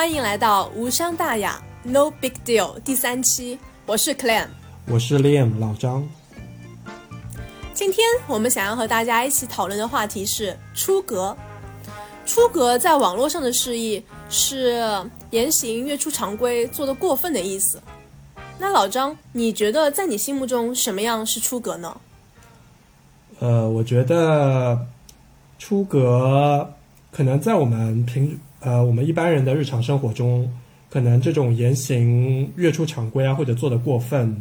欢迎来到无伤大雅 No Big Deal 第三期，我是 Clam，我是 Liam 老张。今天我们想要和大家一起讨论的话题是出格。出格在网络上的释义是言行越出常规、做的过分的意思。那老张，你觉得在你心目中什么样是出格呢？呃，我觉得出格可能在我们平呃我们一般人的日常生活中，可能这种言行越出常规啊，或者做的过分，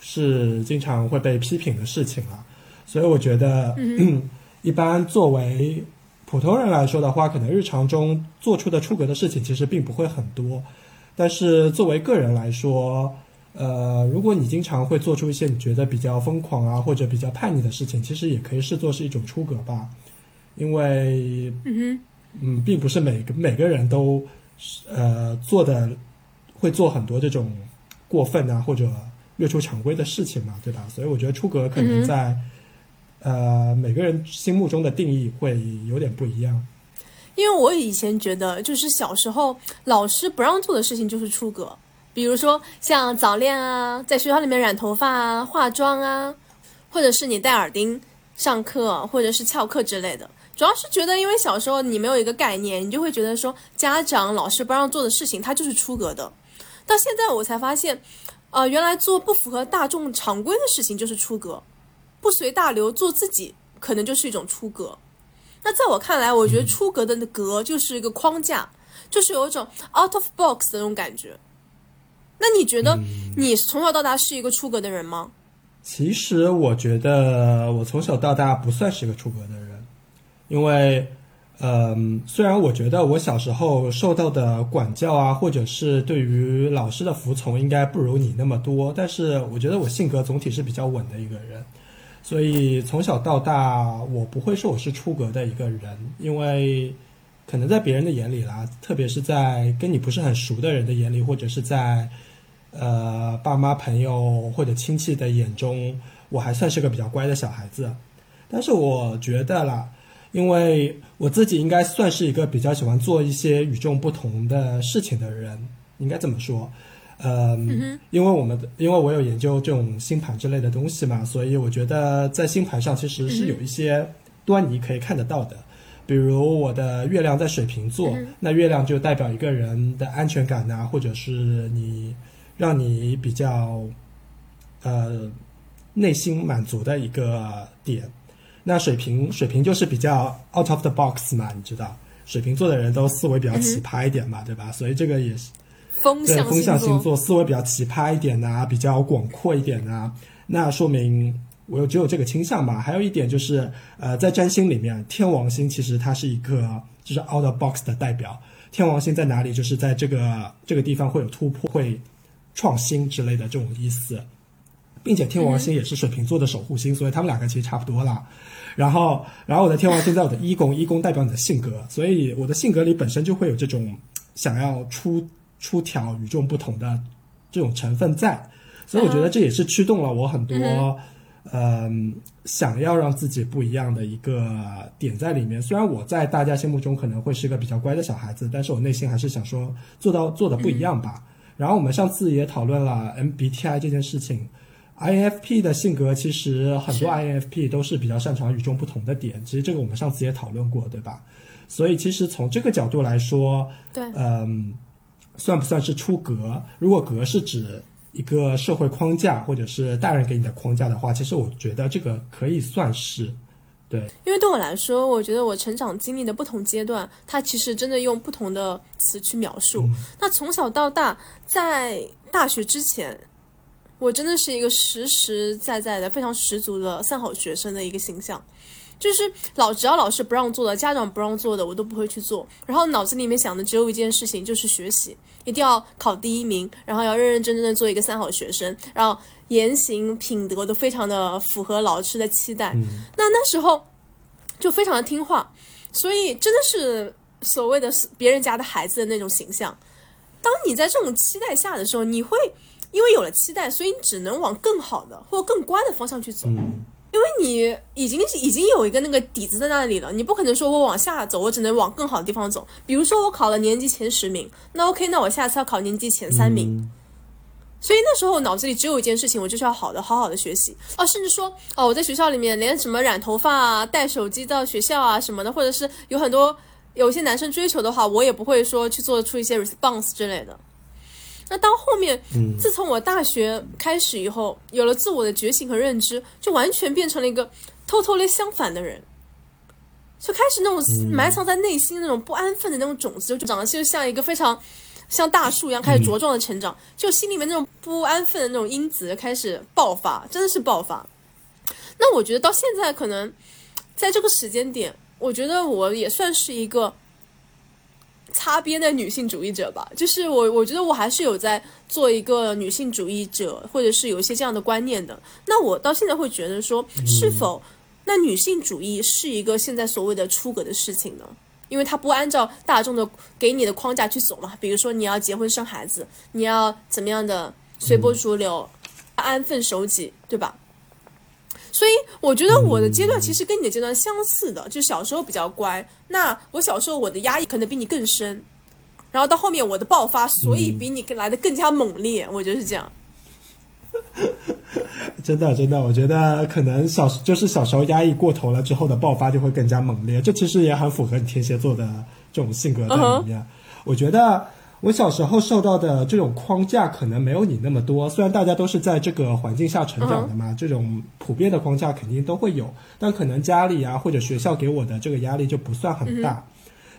是经常会被批评的事情啊。所以我觉得，一般作为普通人来说的话，可能日常中做出的出格的事情其实并不会很多。但是作为个人来说，呃，如果你经常会做出一些你觉得比较疯狂啊，或者比较叛逆的事情，其实也可以视作是一种出格吧，因为，嗯嗯，并不是每个每个人都，呃，做的会做很多这种过分啊或者越出常规的事情嘛，对吧？所以我觉得出格可能在，呃，每个人心目中的定义会有点不一样。因为我以前觉得，就是小时候老师不让做的事情就是出格。比如说像早恋啊，在学校里面染头发啊、化妆啊，或者是你戴耳钉上课，或者是翘课之类的。主要是觉得，因为小时候你没有一个概念，你就会觉得说家长、老师不让做的事情，它就是出格的。到现在我才发现，呃，原来做不符合大众常规的事情就是出格，不随大流做自己可能就是一种出格。那在我看来，我觉得出格的格就是一个框架，就是有一种 out of box 的那种感觉。那你觉得你从小到大是一个出格的人吗？其实我觉得我从小到大不算是一个出格的人，因为，嗯，虽然我觉得我小时候受到的管教啊，或者是对于老师的服从应该不如你那么多，但是我觉得我性格总体是比较稳的一个人，所以从小到大我不会说我是出格的一个人，因为可能在别人的眼里啦，特别是在跟你不是很熟的人的眼里，或者是在。呃，爸妈、朋友或者亲戚的眼中，我还算是个比较乖的小孩子。但是我觉得啦，因为我自己应该算是一个比较喜欢做一些与众不同的事情的人，应该这么说。嗯，因为我们因为我有研究这种星盘之类的东西嘛，所以我觉得在星盘上其实是有一些端倪可以看得到的。比如我的月亮在水瓶座，那月亮就代表一个人的安全感呐，或者是你。让你比较，呃，内心满足的一个点。那水瓶，水瓶就是比较 out of the box 嘛，你知道，水瓶座的人都思维比较奇葩一点嘛，对吧？所以这个也是风向风象星座思维比较奇葩一点呐，比较广阔一点呐。那说明我有只有这个倾向吧。还有一点就是，呃，在占星里面，天王星其实它是一个就是 out of box 的代表。天王星在哪里？就是在这个这个地方会有突破，会。创新之类的这种意思，并且天王星也是水瓶座的守护星，所以他们两个其实差不多啦。然后，然后我的天王星在我的一宫，一宫代表你的性格，所以我的性格里本身就会有这种想要出出挑、与众不同的这种成分在，所以我觉得这也是驱动了我很多，嗯，想要让自己不一样的一个点在里面。虽然我在大家心目中可能会是一个比较乖的小孩子，但是我内心还是想说做到做的不一样吧。然后我们上次也讨论了 MBTI 这件事情，INFP 的性格其实很多 INFP 都是比较擅长与众不同的点，其实这个我们上次也讨论过，对吧？所以其实从这个角度来说，对，嗯，算不算是出格？如果格是指一个社会框架或者是大人给你的框架的话，其实我觉得这个可以算是。对，因为对我来说，我觉得我成长经历的不同阶段，它其实真的用不同的词去描述。那从小到大，在大学之前，我真的是一个实实在在的、非常十足的三好学生的一个形象，就是老只要老师不让做的、家长不让做的，我都不会去做。然后脑子里面想的只有一件事情，就是学习，一定要考第一名，然后要认认真真的做一个三好学生，然后。言行品德都非常的符合老师的期待，那那时候就非常的听话，所以真的是所谓的别人家的孩子的那种形象。当你在这种期待下的时候，你会因为有了期待，所以你只能往更好的或更乖的方向去走。因为你已经已经有一个那个底子在那里了，你不可能说我往下走，我只能往更好的地方走。比如说我考了年级前十名，那 OK，那我下次要考年级前三名。嗯所以那时候我脑子里只有一件事情，我就是要好的好好的学习哦，甚至说哦，我在学校里面连什么染头发啊、带手机到学校啊什么的，或者是有很多有些男生追求的话，我也不会说去做出一些 response 之类的。那到后面，嗯。自从我大学开始以后，有了自我的觉醒和认知，就完全变成了一个 totally 相反的人，就开始那种埋藏在内心那种不安分的那种种子，就长得就像一个非常像大树一样开始茁壮的成长，就心里面那种不安分的那种因子开始爆发，真的是爆发。那我觉得到现在可能在这个时间点，我觉得我也算是一个擦边的女性主义者吧。就是我，我觉得我还是有在做一个女性主义者，或者是有一些这样的观念的。那我到现在会觉得说，是否那女性主义是一个现在所谓的出格的事情呢？因为它不按照大众的给你的框架去走嘛。比如说你要结婚生孩子，你要怎么样的随波逐流、安分守己，对吧？所以我觉得我的阶段其实跟你的阶段相似的，就小时候比较乖。那我小时候我的压抑可能比你更深，然后到后面我的爆发，所以比你来的更加猛烈。我觉得是这样。真的，真的，我觉得可能小就是小时候压抑过头了之后的爆发就会更加猛烈，这其实也很符合你天蝎座的这种性格在里面。我觉得我小时候受到的这种框架可能没有你那么多，虽然大家都是在这个环境下成长的嘛，这种普遍的框架肯定都会有，但可能家里啊或者学校给我的这个压力就不算很大。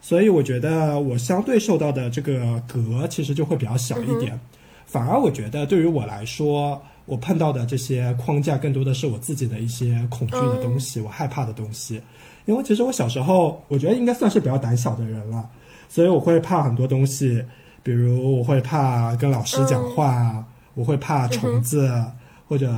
所以我觉得我相对受到的这个格其实就会比较小一点，反而我觉得对于我来说，我碰到的这些框架更多的是我自己的一些恐惧的东西，我害怕的东西。因为其实我小时候，我觉得应该算是比较胆小的人了，所以我会怕很多东西，比如我会怕跟老师讲话，我会怕虫子、或者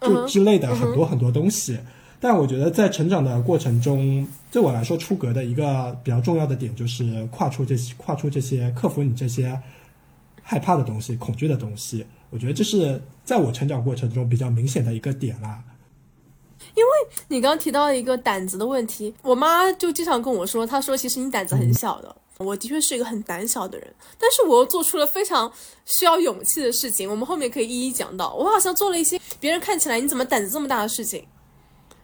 就之类的很多很多东西。但我觉得在成长的过程中，对我来说出格的一个比较重要的点就是跨出这些、跨出这些、克服你这些害怕的东西、恐惧的东西。我觉得这是在我成长过程中比较明显的一个点啦。因为你刚刚提到一个胆子的问题，我妈就经常跟我说，她说其实你胆子很小的。我的确是一个很胆小的人，但是我又做出了非常需要勇气的事情。我们后面可以一一讲到。我好像做了一些别人看起来你怎么胆子这么大的事情。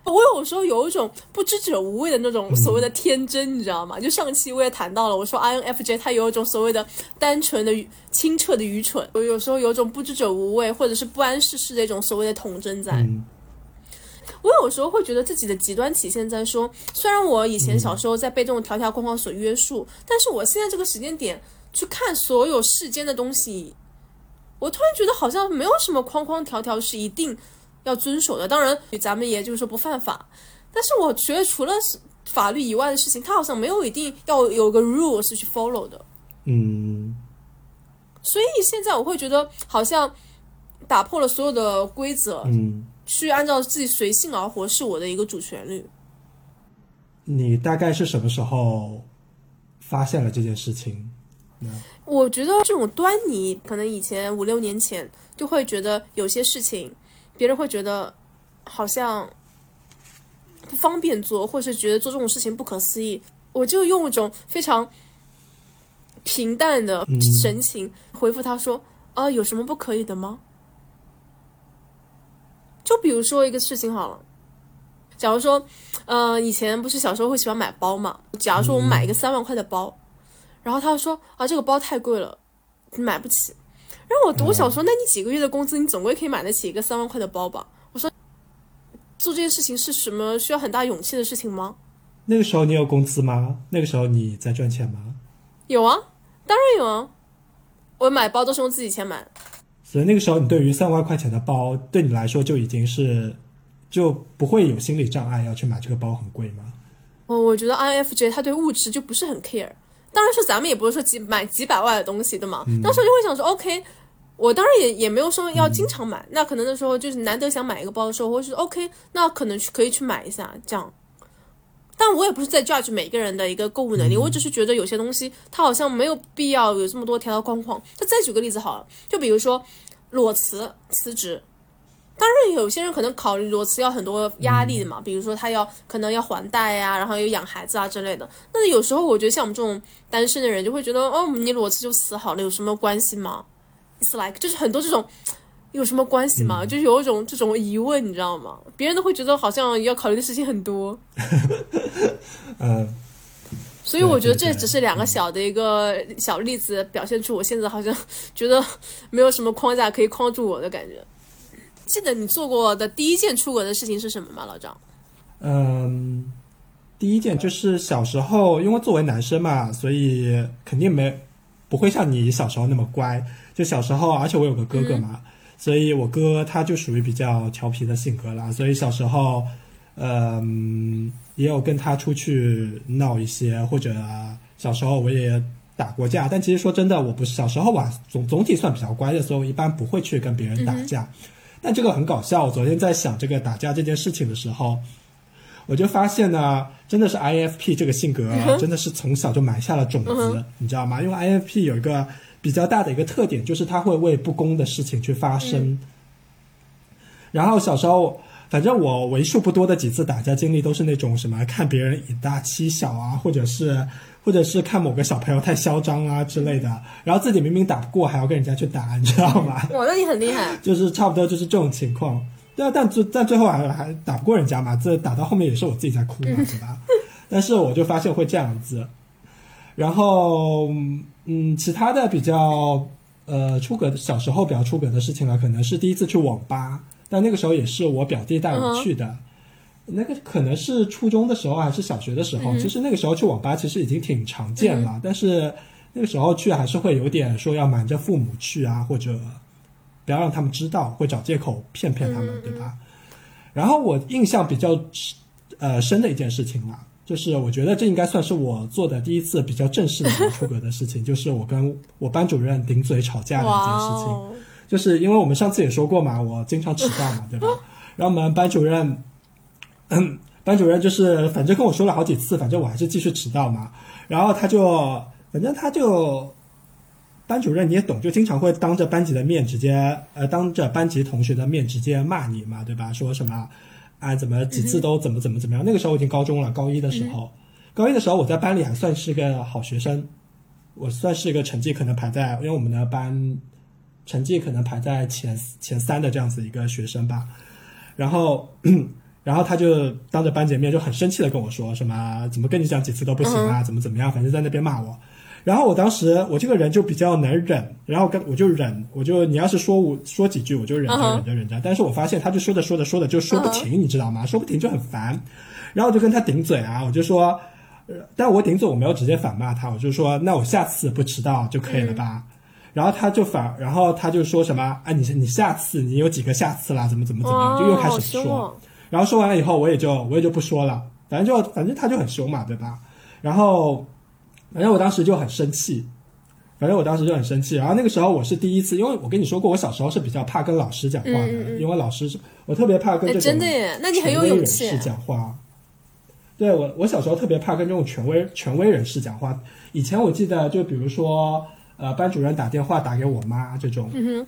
我有时候有一种不知者无畏的那种所谓的天真，你知道吗？就上期我也谈到了，我说 INFJ 他有一种所谓的单纯的、清澈的愚蠢，我有时候有一种不知者无畏或者是不谙世事的一种所谓的童真在。嗯我有时候会觉得自己的极端体现在说，虽然我以前小时候在被这种条条框框所约束，但是我现在这个时间点去看所有世间的东西，我突然觉得好像没有什么框框条条是一定要遵守的。当然，咱们也就是说不犯法，但是我觉得除了法律以外的事情，它好像没有一定要有个 rules 去 follow 的。嗯所以现在我会觉得好像打破了所有的规则，嗯，去按照自己随性而活是我的一个主旋律。你大概是什么时候发现了这件事情？我觉得这种端倪，可能以前五六年前就会觉得有些事情，别人会觉得好像不方便做，或是觉得做这种事情不可思议。我就用一种非常平淡的神情回复他说：“啊，有什么不可以的吗？”就比如说一个事情好了，假如说，呃，以前不是小时候会喜欢买包嘛？假如说我们买一个三万块的包，然后他说啊，这个包太贵了，你买不起。然后我我想说，那你几个月的工资，你总归可以买得起一个三万块的包吧？我说，做这件事情是什么需要很大勇气的事情吗？那个时候你有工资吗？那个时候你在赚钱吗？有啊，当然有啊。我买包都是用自己钱买。所以那个时候你对于三万块钱的包，对你来说就已经是就不会有心理障碍，要去买这个包很贵吗？哦我觉得 INFJ 他对物质就不是很 care。当然说咱们也不是说几买几百万的东西，对吗？当时候就会想说，OK，我当然也也没有说要经常买，那可能那时候就是难得想买一个包的时候，我会说 OK，那可能去可以去买一下这样。但我也不是在 judge 每个人的一个购物能力，我只是觉得有些东西它好像没有必要有这么多条条框框。就再举个例子好了，就比如说裸辞辞职，当然，有些人可能考虑裸辞要很多压力的嘛，比如说他要可能要还贷呀、然后又养孩子啊之类的。那有时候我觉得像我们这种单身的人就会觉得，哦，你裸辞就辞好了，有什么关系吗？It's like 就是很多这种有什么关系吗？就是有一种这种疑问，你知道吗？别人都会觉得好像要考虑的事情很多。嗯，所以我觉得这只是两个小的一个小例子，表现出我现在好像觉得没有什么框架可以框住我的感觉。记得你做过的第一件出国的事情是什么吗，老张？嗯，第一件就是小时候，因为作为男生嘛，所以肯定没不会像你小时候那么乖。就小时候，而且我有个哥哥嘛，所以我哥他就属于比较调皮的性格啦。所以小时候，嗯，也有跟他出去闹一些，或者小时候我也打过架。但其实说真的，我不是小时候吧，总总体算比较乖的，所以我一般不会去跟别人打架。但这个很搞笑，我昨天在想这个打架这件事情的时候，我就发现呢，真的是 INFP 这个性格啊，真的是从小就埋下了种子，你知道吗？因为 INFP 有一个比较大的一个特点，就是他会为不公的事情去发声。然后小时候，反正我为数不多的几次打架经历都是那种什么看别人以大欺小啊，或者是或者是看某个小朋友太嚣张啊之类的，然后自己明明打不过还要跟人家去打，你知道吗？哇，那你很厉害。就是差不多就是这种情况。对啊，但最但最后还还打不过人家嘛，这打到后面也是我自己在哭嘛，对吧？但是我就发现会这样子，然后嗯，其他的比较呃出格的小时候比较出格的事情呢，可能是第一次去网吧，但那个时候也是我表弟带我去的。那个可能是初中的时候还是小学的时候，其实那个时候去网吧其实已经挺常见了，但是那个时候去还是会有点说要瞒着父母去啊，或者不要让他们知道，会找借口骗骗他们，对吧？然后我印象比较呃深的一件事情啊，就是我觉得这应该算是我做的第一次比较正式的出格的事情，就是我跟我班主任顶嘴吵架的一件事情。哦，就是因为我们上次也说过嘛，我经常迟到嘛，对吧？然后我们班主任，嗯，班主任就是反正跟我说了好几次，反正我还是继续迟到嘛。然后他就，反正他就，班主任你也懂，就经常会当着班级的面直接，呃，当着班级同学的面直接骂你嘛，对吧？说什么啊，怎么几次都怎么怎么怎么样？那个时候我已经高中了，高一的时候，高一的时候我在班里还算是个好学生，我算是一个成绩可能排在，因为我们的班成绩可能排在前前三的这样子一个学生吧。然后，然后他就当着班级面就很生气的跟我说什么怎么跟你讲几次都不行啊，怎么怎么样，反正在那边骂我。然后我当时我这个人就比较能忍，然后跟我就忍，我就你要是说我说几句我就忍着忍着忍着，但是我发现他就说着说着说着就说不停，你知道吗？说不停就很烦，然后我就跟他顶嘴啊，我就说，呃但我顶嘴我没有直接反骂他，我就说那我下次不迟到就可以了吧。然后他就反，然后他就说什么啊，你你下次你有几个下次啦？怎么怎么怎么样？就又开始说。哦然后说完了以后，我也就我也就不说了，反正就反正他就很凶嘛，对吧？然后反正我当时就很生气，反正我当时就很生气。然后那个时候我是第一次，因为我跟你说过，我小时候是比较怕跟老师讲话的，因为老师是我特别怕跟哎，这种真的耶，那你很有权威人勇气士。讲话。对我，我小时候特别怕跟这种权威权威人士讲话。以前我记得，就比如说，呃，班主任打电话打给我妈这种，嗯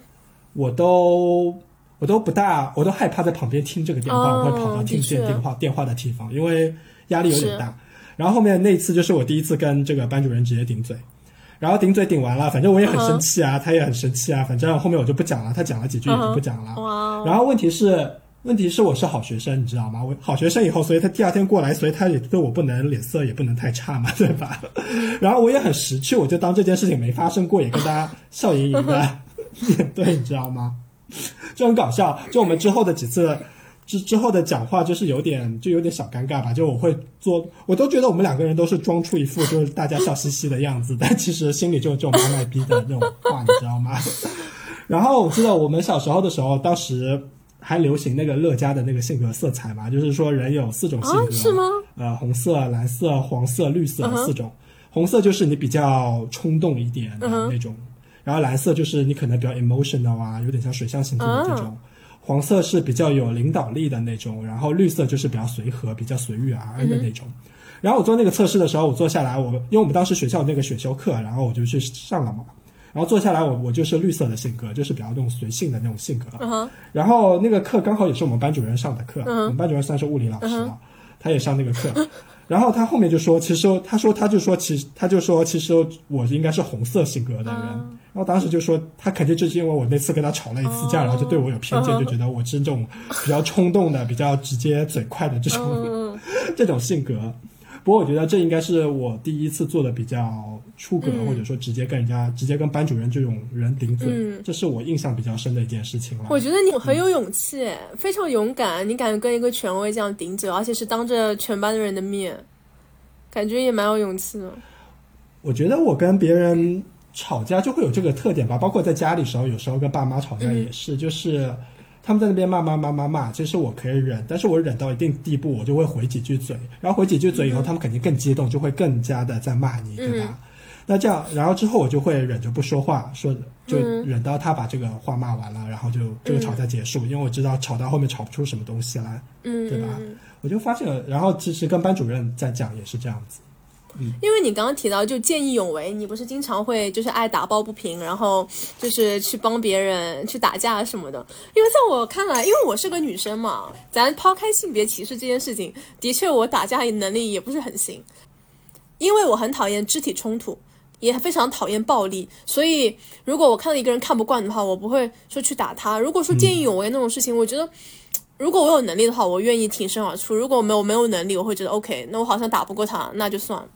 我都我都不大，我都害怕在旁边听这个电话，哦我会跑到听不见电话电话的地方，因为压力有点大。然后后面那一次就是我第一次跟这个班主任直接顶嘴，然后顶嘴顶完了，反正我也很生气啊，他也很生气啊，反正后面我就不讲了，他讲了几句也就不讲了。然后问题是，问题是我是好学生，你知道吗？我好学生以后，所以他第二天过来，所以他也对我不能脸色也不能太差嘛，对吧？然后我也很识趣，我就当这件事情没发生过，也跟大家笑盈盈的面对，你知道吗？就很搞笑。就我们之后的几次之之后的讲话，就是有点就有点小尴尬吧。就我会做，我都觉得我们两个人都是装出一副就是大家笑嘻嘻的样子，但其实心里就有这种卖卖逼的那种话，你知道吗？然后我记得我们小时候的时候，当时还流行那个乐嘉的那个性格色彩嘛，就是说人有四种性格，啊是吗？呃，红色、蓝色、黄色、绿色四种。红色就是你比较冲动一点的那种，然后蓝色就是你可能比较 emotional 啊，有点像水象星座的这种。黄色是比较有领导力的那种，然后绿色就是比较随和、比较随遇而安的那种。然后我做那个测试的时候，我坐下来，我因为我们当时学校有那个选修课，然后我就去上了嘛。然后坐下来我我就是绿色的性格，就是比较那种随性的那种性格。然后那个课刚好也是我们班主任上的课，我们班主任算是物理老师他也上那个课。然后他后面就说，其实他说他就说其实他就说其实我应该是红色性格的人。嗯然后当时就说他肯定就是因为我那次跟他吵了一次架，哦然后就对我有偏见，嗯就觉得我是这种比较冲动的、比较直接嘴快的这种、嗯 这种性格。不过我觉得这应该是我第一次做的比较出格，嗯或者说直接跟人家直接跟班主任这种人顶嘴，嗯这是我印象比较深的一件事情了。我觉得你很有勇气，非常勇敢，你敢跟一个权威这样顶嘴，而且是当着全班的人的面，感觉也蛮有勇气的。我觉得我跟别人吵架就会有这个特点吧，包括在家里时候，有时候跟爸妈吵架也是，就是他们在那边骂骂骂骂骂，其实我可以忍，但是我忍到一定地步，我就会回几句嘴，然后回几句嘴以后，他们肯定更激动，就会更加的在骂你，对吧？那这样，然后之后我就会忍着不说话，说就忍到他把这个话骂完了，然后就这个吵架结束，因为我知道吵到后面吵不出什么东西来，嗯，对吧？嗯我就发现，然后其实跟班主任在讲也是这样子。因为你刚刚提到就见义勇为，你不是经常会就是爱打抱不平，然后就是去帮别人去打架什么的。因为在我看来，因为我是个女生嘛，咱抛开性别歧视这件事情，的确我打架能力也不是很行，因为我很讨厌肢体冲突。也非常讨厌暴力，所以如果我看到一个人看不惯的话，我不会说去打他。如果说见义勇为那种事情，我觉得如果我有能力的话，我愿意挺身而出；如果我没有没有能力，我会觉得 OK，那我好像打不过他，那就算了。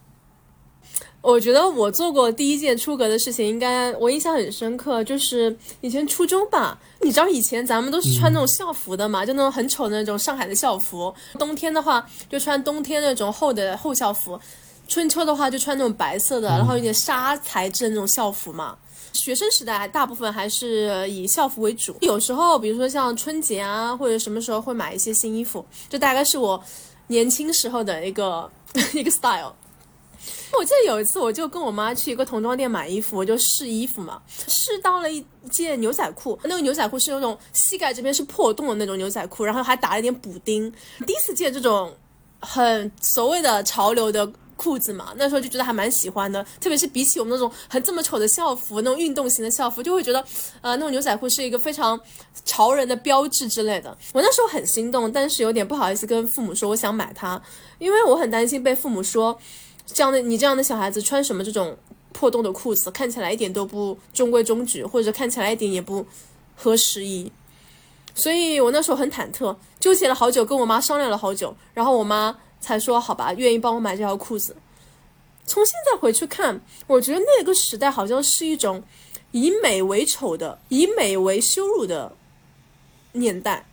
我觉得我做过第一件出格的事情，应该我印象很深刻，就是以前初中吧。你知道以前咱们都是穿那种校服的嘛，就那种很丑的那种上海的校服。冬天的话就穿冬天那种厚的厚校服，春秋的话就穿那种白色的，然后有点纱材质的那种校服嘛。学生时代大部分还是以校服为主，有时候比如说像春节啊，或者什么时候会买一些新衣服，这大概是我年轻时候的一个 一个 style。我记得有一次，我就跟我妈去一个童装店买衣服，我就试衣服嘛，试到了一件牛仔裤，那个牛仔裤是那种膝盖这边是破洞的那种牛仔裤，然后还打了一点补丁。第一次见这种很所谓的潮流的裤子嘛，那时候就觉得还蛮喜欢的，特别是比起我们那种很这么丑的校服，那种运动型的校服，就会觉得呃那种牛仔裤是一个非常潮人的标志之类的。我那时候很心动，但是有点不好意思跟父母说我想买它，因为我很担心被父母说。这样的你这样的小孩子穿什么这种破洞的裤子，看起来一点都不中规中矩，或者看起来一点也不合时宜。所以我那时候很忐忑，纠结了好久，跟我妈商量了好久，然后我妈才说好吧，愿意帮我买这条裤子。从现在回去看，我觉得那个时代好像是一种以美为丑的、以美为羞辱的年代。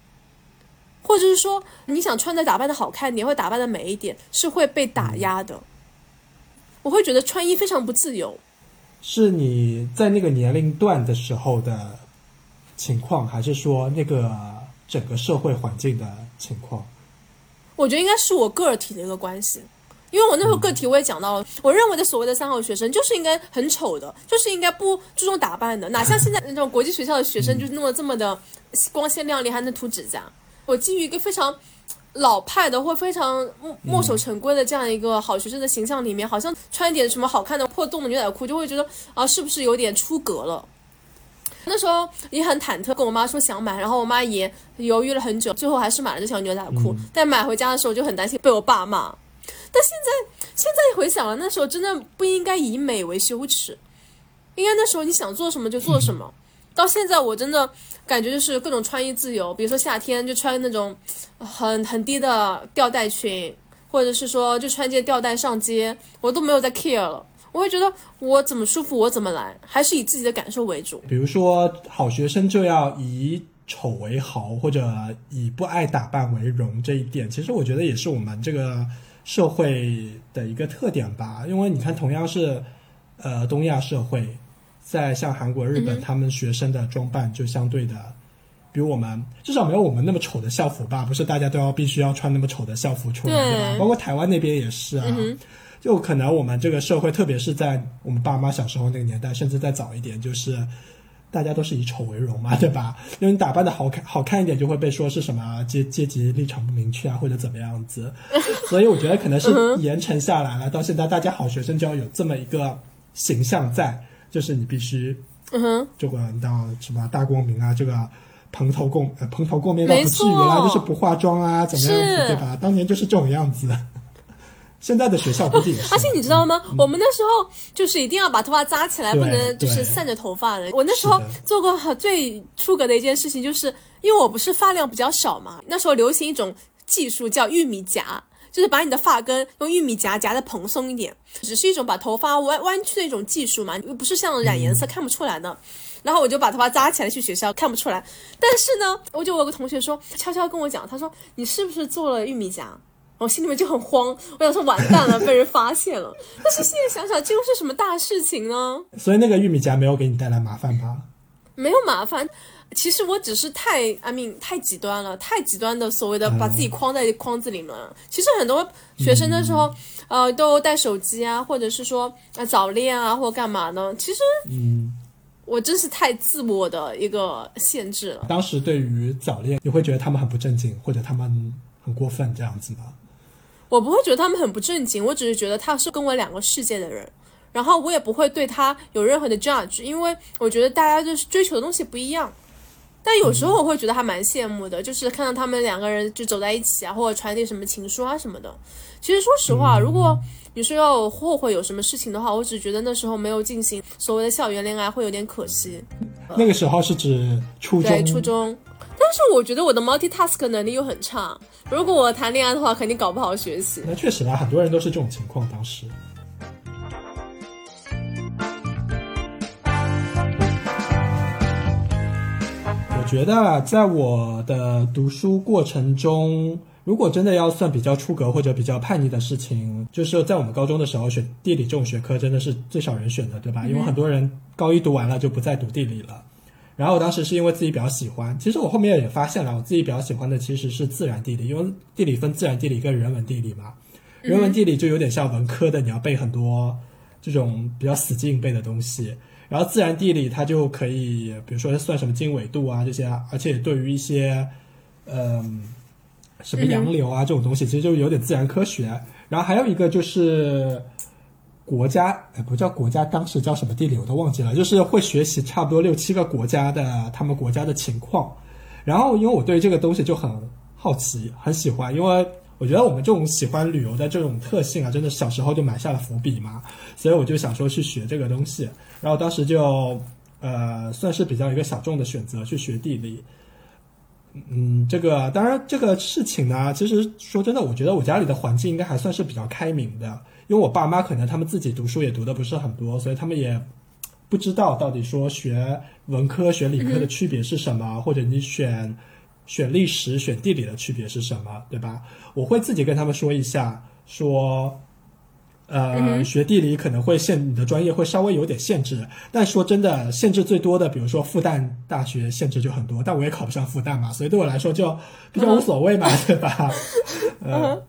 或者是说，你想穿的打扮的好看点，或打扮的美一点，是会被打压的。我会觉得穿衣非常不自由。是你在那个年龄段的时候的情况，还是说那个整个社会环境的情况？我觉得应该是我个体的一个关系，因为我那时候个体我也讲到了，我认为的所谓的三好学生就是应该很丑的，就是应该不注重打扮的，哪像 现在那种国际学校的学生就是弄得这么的光鲜亮丽，还能涂指甲。我基于一个非常老派的或非常墨墨守成规的这样一个好学生的形象里面，好像穿一点什么好看的破洞的牛仔裤，就会觉得啊，是不是有点出格了？那时候也很忐忑，跟我妈说想买，然后我妈也犹豫了很久，最后还是买了这条牛仔裤。但买回家的时候就很担心被我爸骂。但现在现在回想了，那时候真的不应该以美为羞耻，应该那时候你想做什么就做什么。到现在我真的感觉就是各种穿衣自由，比如说夏天就穿那种很很低的吊带裙，或者是说就穿件吊带上街，我都没有在 care 了。我会觉得我怎么舒服我怎么来，还是以自己的感受为主。比如说，好学生就要以丑为豪，或者以不爱打扮为荣，这一点其实我觉得也是我们这个社会的一个特点吧。因为你看，同样是呃东亚社会，在像韩国、日本，嗯他们学生的装扮就相对的。比我们至少没有我们那么丑的校服吧？不是大家都要必须要穿那么丑的校服出来，对对吧？包括台湾那边也是啊。嗯就可能我们这个社会，特别是在我们爸妈小时候那个年代，甚至再早一点，就是大家都是以丑为荣嘛，对吧？因为你打扮的好看好看一点，就会被说是什么阶阶级立场不明确啊，或者怎么样子。所以我觉得可能是严惩下来了，到现在大家好学生就要有这么一个形象在，就是你必须嗯哼，这个你到什么大光明啊，这个蓬头垢呃蓬头垢面倒没不至于错啦，就是不化妆啊，怎么样子对吧？当年就是这种样子。现在的学校估计也是。而且你知道吗？我们那时候就是一定要把头发扎起来，不能就是散着头发的。我那时候做过最出格的一件事情，就是因为我不是发量比较少嘛，那时候流行一种技术叫玉米夹。就是把你的发根用玉米夹夹的蓬松一点，只是一种把头发弯弯曲的一种技术嘛，又不是像染颜色看不出来的。然后我就把头发扎起来去学校，看不出来。但是呢，我就我有个同学说，悄悄跟我讲，他说你是不是做了玉米夹？我心里面就很慌，我想说完蛋了，被人发现了。但是现在想想，这又是什么大事情呢？所以那个玉米夹没有给你带来麻烦吧？没有麻烦。其实我只是太，I mean，太极端了，太极端的所谓的把自己框在框子里面了。其实很多学生的时候，呃，都带手机啊，或者是说呃早恋啊，或干嘛呢？其实，嗯，我真是太自我的一个限制了。当时对于早恋，你会觉得他们很不正经，或者他们很过分这样子吗？我不会觉得他们很不正经，我只是觉得他是跟我两个世界的人，然后我也不会对他有任何的 judge，因为我觉得大家就是追求的东西不一样。但有时候我会觉得还蛮羡慕的，就是看到他们两个人就走在一起啊，或者传递什么情书啊什么的。其实说实话，如果你说要后悔有什么事情的话，我只觉得那时候没有进行所谓的校园恋爱会有点可惜。那个时候是指初中，对，初中。但是我觉得我的 multitask 能力又很差，如果我谈恋爱的话，肯定搞不好学习。那确实啦，很多人都是这种情况。当时，我觉得在我的读书过程中，如果真的要算比较出格或者比较叛逆的事情，就是在我们高中的时候选地理这种学科，真的是最少人选的，对吧？因为很多人高一读完了就不再读地理了。然后我当时是因为自己比较喜欢，其实我后面也发现了，我自己比较喜欢的其实是自然地理，因为地理分自然地理跟人文地理嘛。人文地理就有点像文科的，你要背很多这种比较死记硬背的东西。然后自然地理它就可以，比如说算什么经纬度啊这些，而且对于一些，嗯、什么洋流啊这种东西，其实就有点自然科学。然后还有一个就是国家，哎，不叫国家，当时叫什么地理我都忘记了，就是会学习差不多六七个国家的他们国家的情况。然后因为我对这个东西就很好奇，很喜欢，因为我觉得我们这种喜欢旅游的这种特性啊，真的小时候就埋下了伏笔嘛，所以我就想说去学这个东西。然后当时就呃算是比较一个小众的选择去学地理。嗯，这个当然这个事情呢，其实说真的，我觉得我家里的环境应该还算是比较开明的，因为我爸妈可能他们自己读书也读的不是很多，所以他们也不知道到底说学文科学理科的区别是什么，或者你选选历史选地理的区别是什么，对吧？我会自己跟他们说一下，说。呃，学地理可能会限你的专业会稍微有点限制，但说真的，限制最多的，比如说复旦大学限制就很多，但我也考不上复旦嘛，所以对我来说就比较无所谓嘛，对吧？嗯，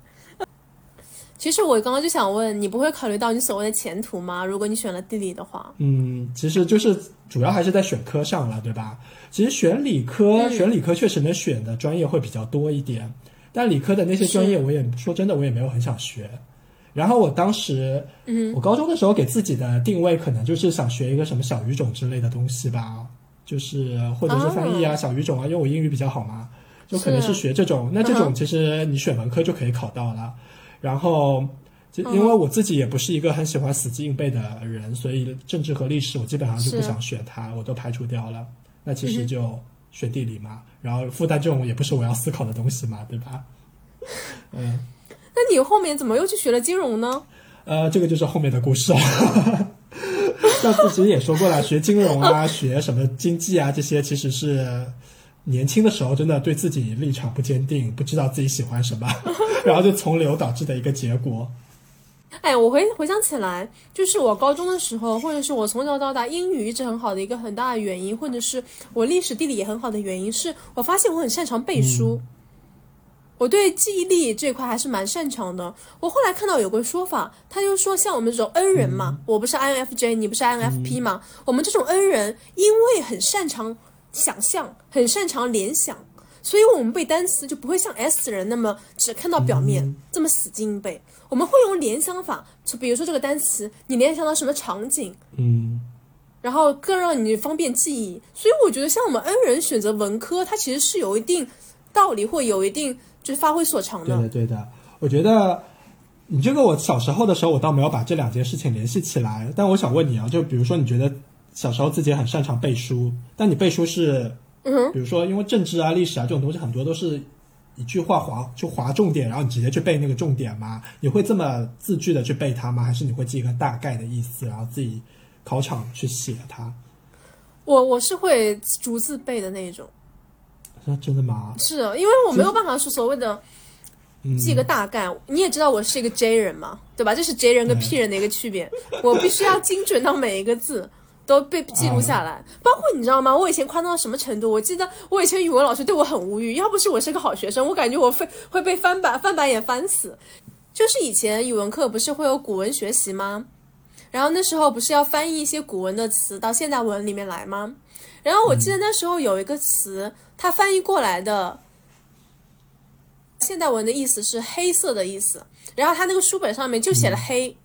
其实我刚刚就想问，你不会考虑到你所谓的前途吗？如果你选了地理的话，嗯，其实就是主要还是在选科上了，对吧？其实选理科，选理科确实能选的专业会比较多一点，但理科的那些专业，我也说真的，我也没有很想学。然后我当时，嗯，我高中的时候给自己的定位可能就是想学一个什么小语种之类的东西吧，就是或者是翻译啊、小语种啊，因为我英语比较好嘛，就可能是学这种。那这种其实你选文科就可以考到了。然后，就因为我自己也不是一个很喜欢死记硬背的人，所以政治和历史我基本上就不想选它，我都排除掉了。那其实就选地理嘛，然后复旦这种也不是我要思考的东西嘛，对吧？嗯。那你后面怎么又去学了金融呢？呃，这个就是后面的故事了。上次其实也说过了，学金融啊，学什么经济啊，这些其实是年轻的时候真的对自己立场不坚定，不知道自己喜欢什么，然后就从流导致的一个结果。哎，我回回想起来，就是我高中的时候，或者是我从小到大英语一直很好的一个很大的原因，或者是我历史地理也很好的原因，是我发现我很擅长背书。嗯我对记忆力这块还是蛮擅长的。我后来看到有个说法，他就说像我们这种 N 人嘛，我不是 INFJ，你不是 INFP 嘛，我们这种 N 人因为很擅长想象，很擅长联想，所以我们背单词就不会像 S 人那么只看到表面、这么死记硬背。我们会用联想法，就比如说这个单词，你联想到什么场景，嗯，然后更让你方便记忆。所以我觉得像我们 N 人选择文科，它其实是有一定道理或有一定就是发挥所长的。对的，对的。我觉得你这个我小时候的时候，我倒没有把这两件事情联系起来。但我想问你啊，就比如说你觉得小时候自己很擅长背书，但你背书是，嗯比如说因为政治啊、历史啊这种东西很多都是。一句话划就划重点，然后你直接去背那个重点吗？你会这么字句的去背它吗？还是你会记一个大概的意思，然后自己考场去写它？我我是会逐字背的那种。那真的吗？是，因为我没有办法说所谓的记个大概。你也知道我是一个 J 人嘛，对吧？这是 J 人跟 P 人的一个区别。我必须要精准到每一个字。都被记录下来，包括你知道吗？我以前夸张到什么程度？我记得我以前语文老师对我很无语，要不是我是个好学生，我感觉我会会被翻白翻白眼翻死。就是以前语文课不是会有古文学习吗？然后那时候不是要翻译一些古文的词到现代文里面来吗？然后我记得那时候有一个词，它翻译过来的现代文的意思是黑色的意思，然后它那个书本上面就写了黑。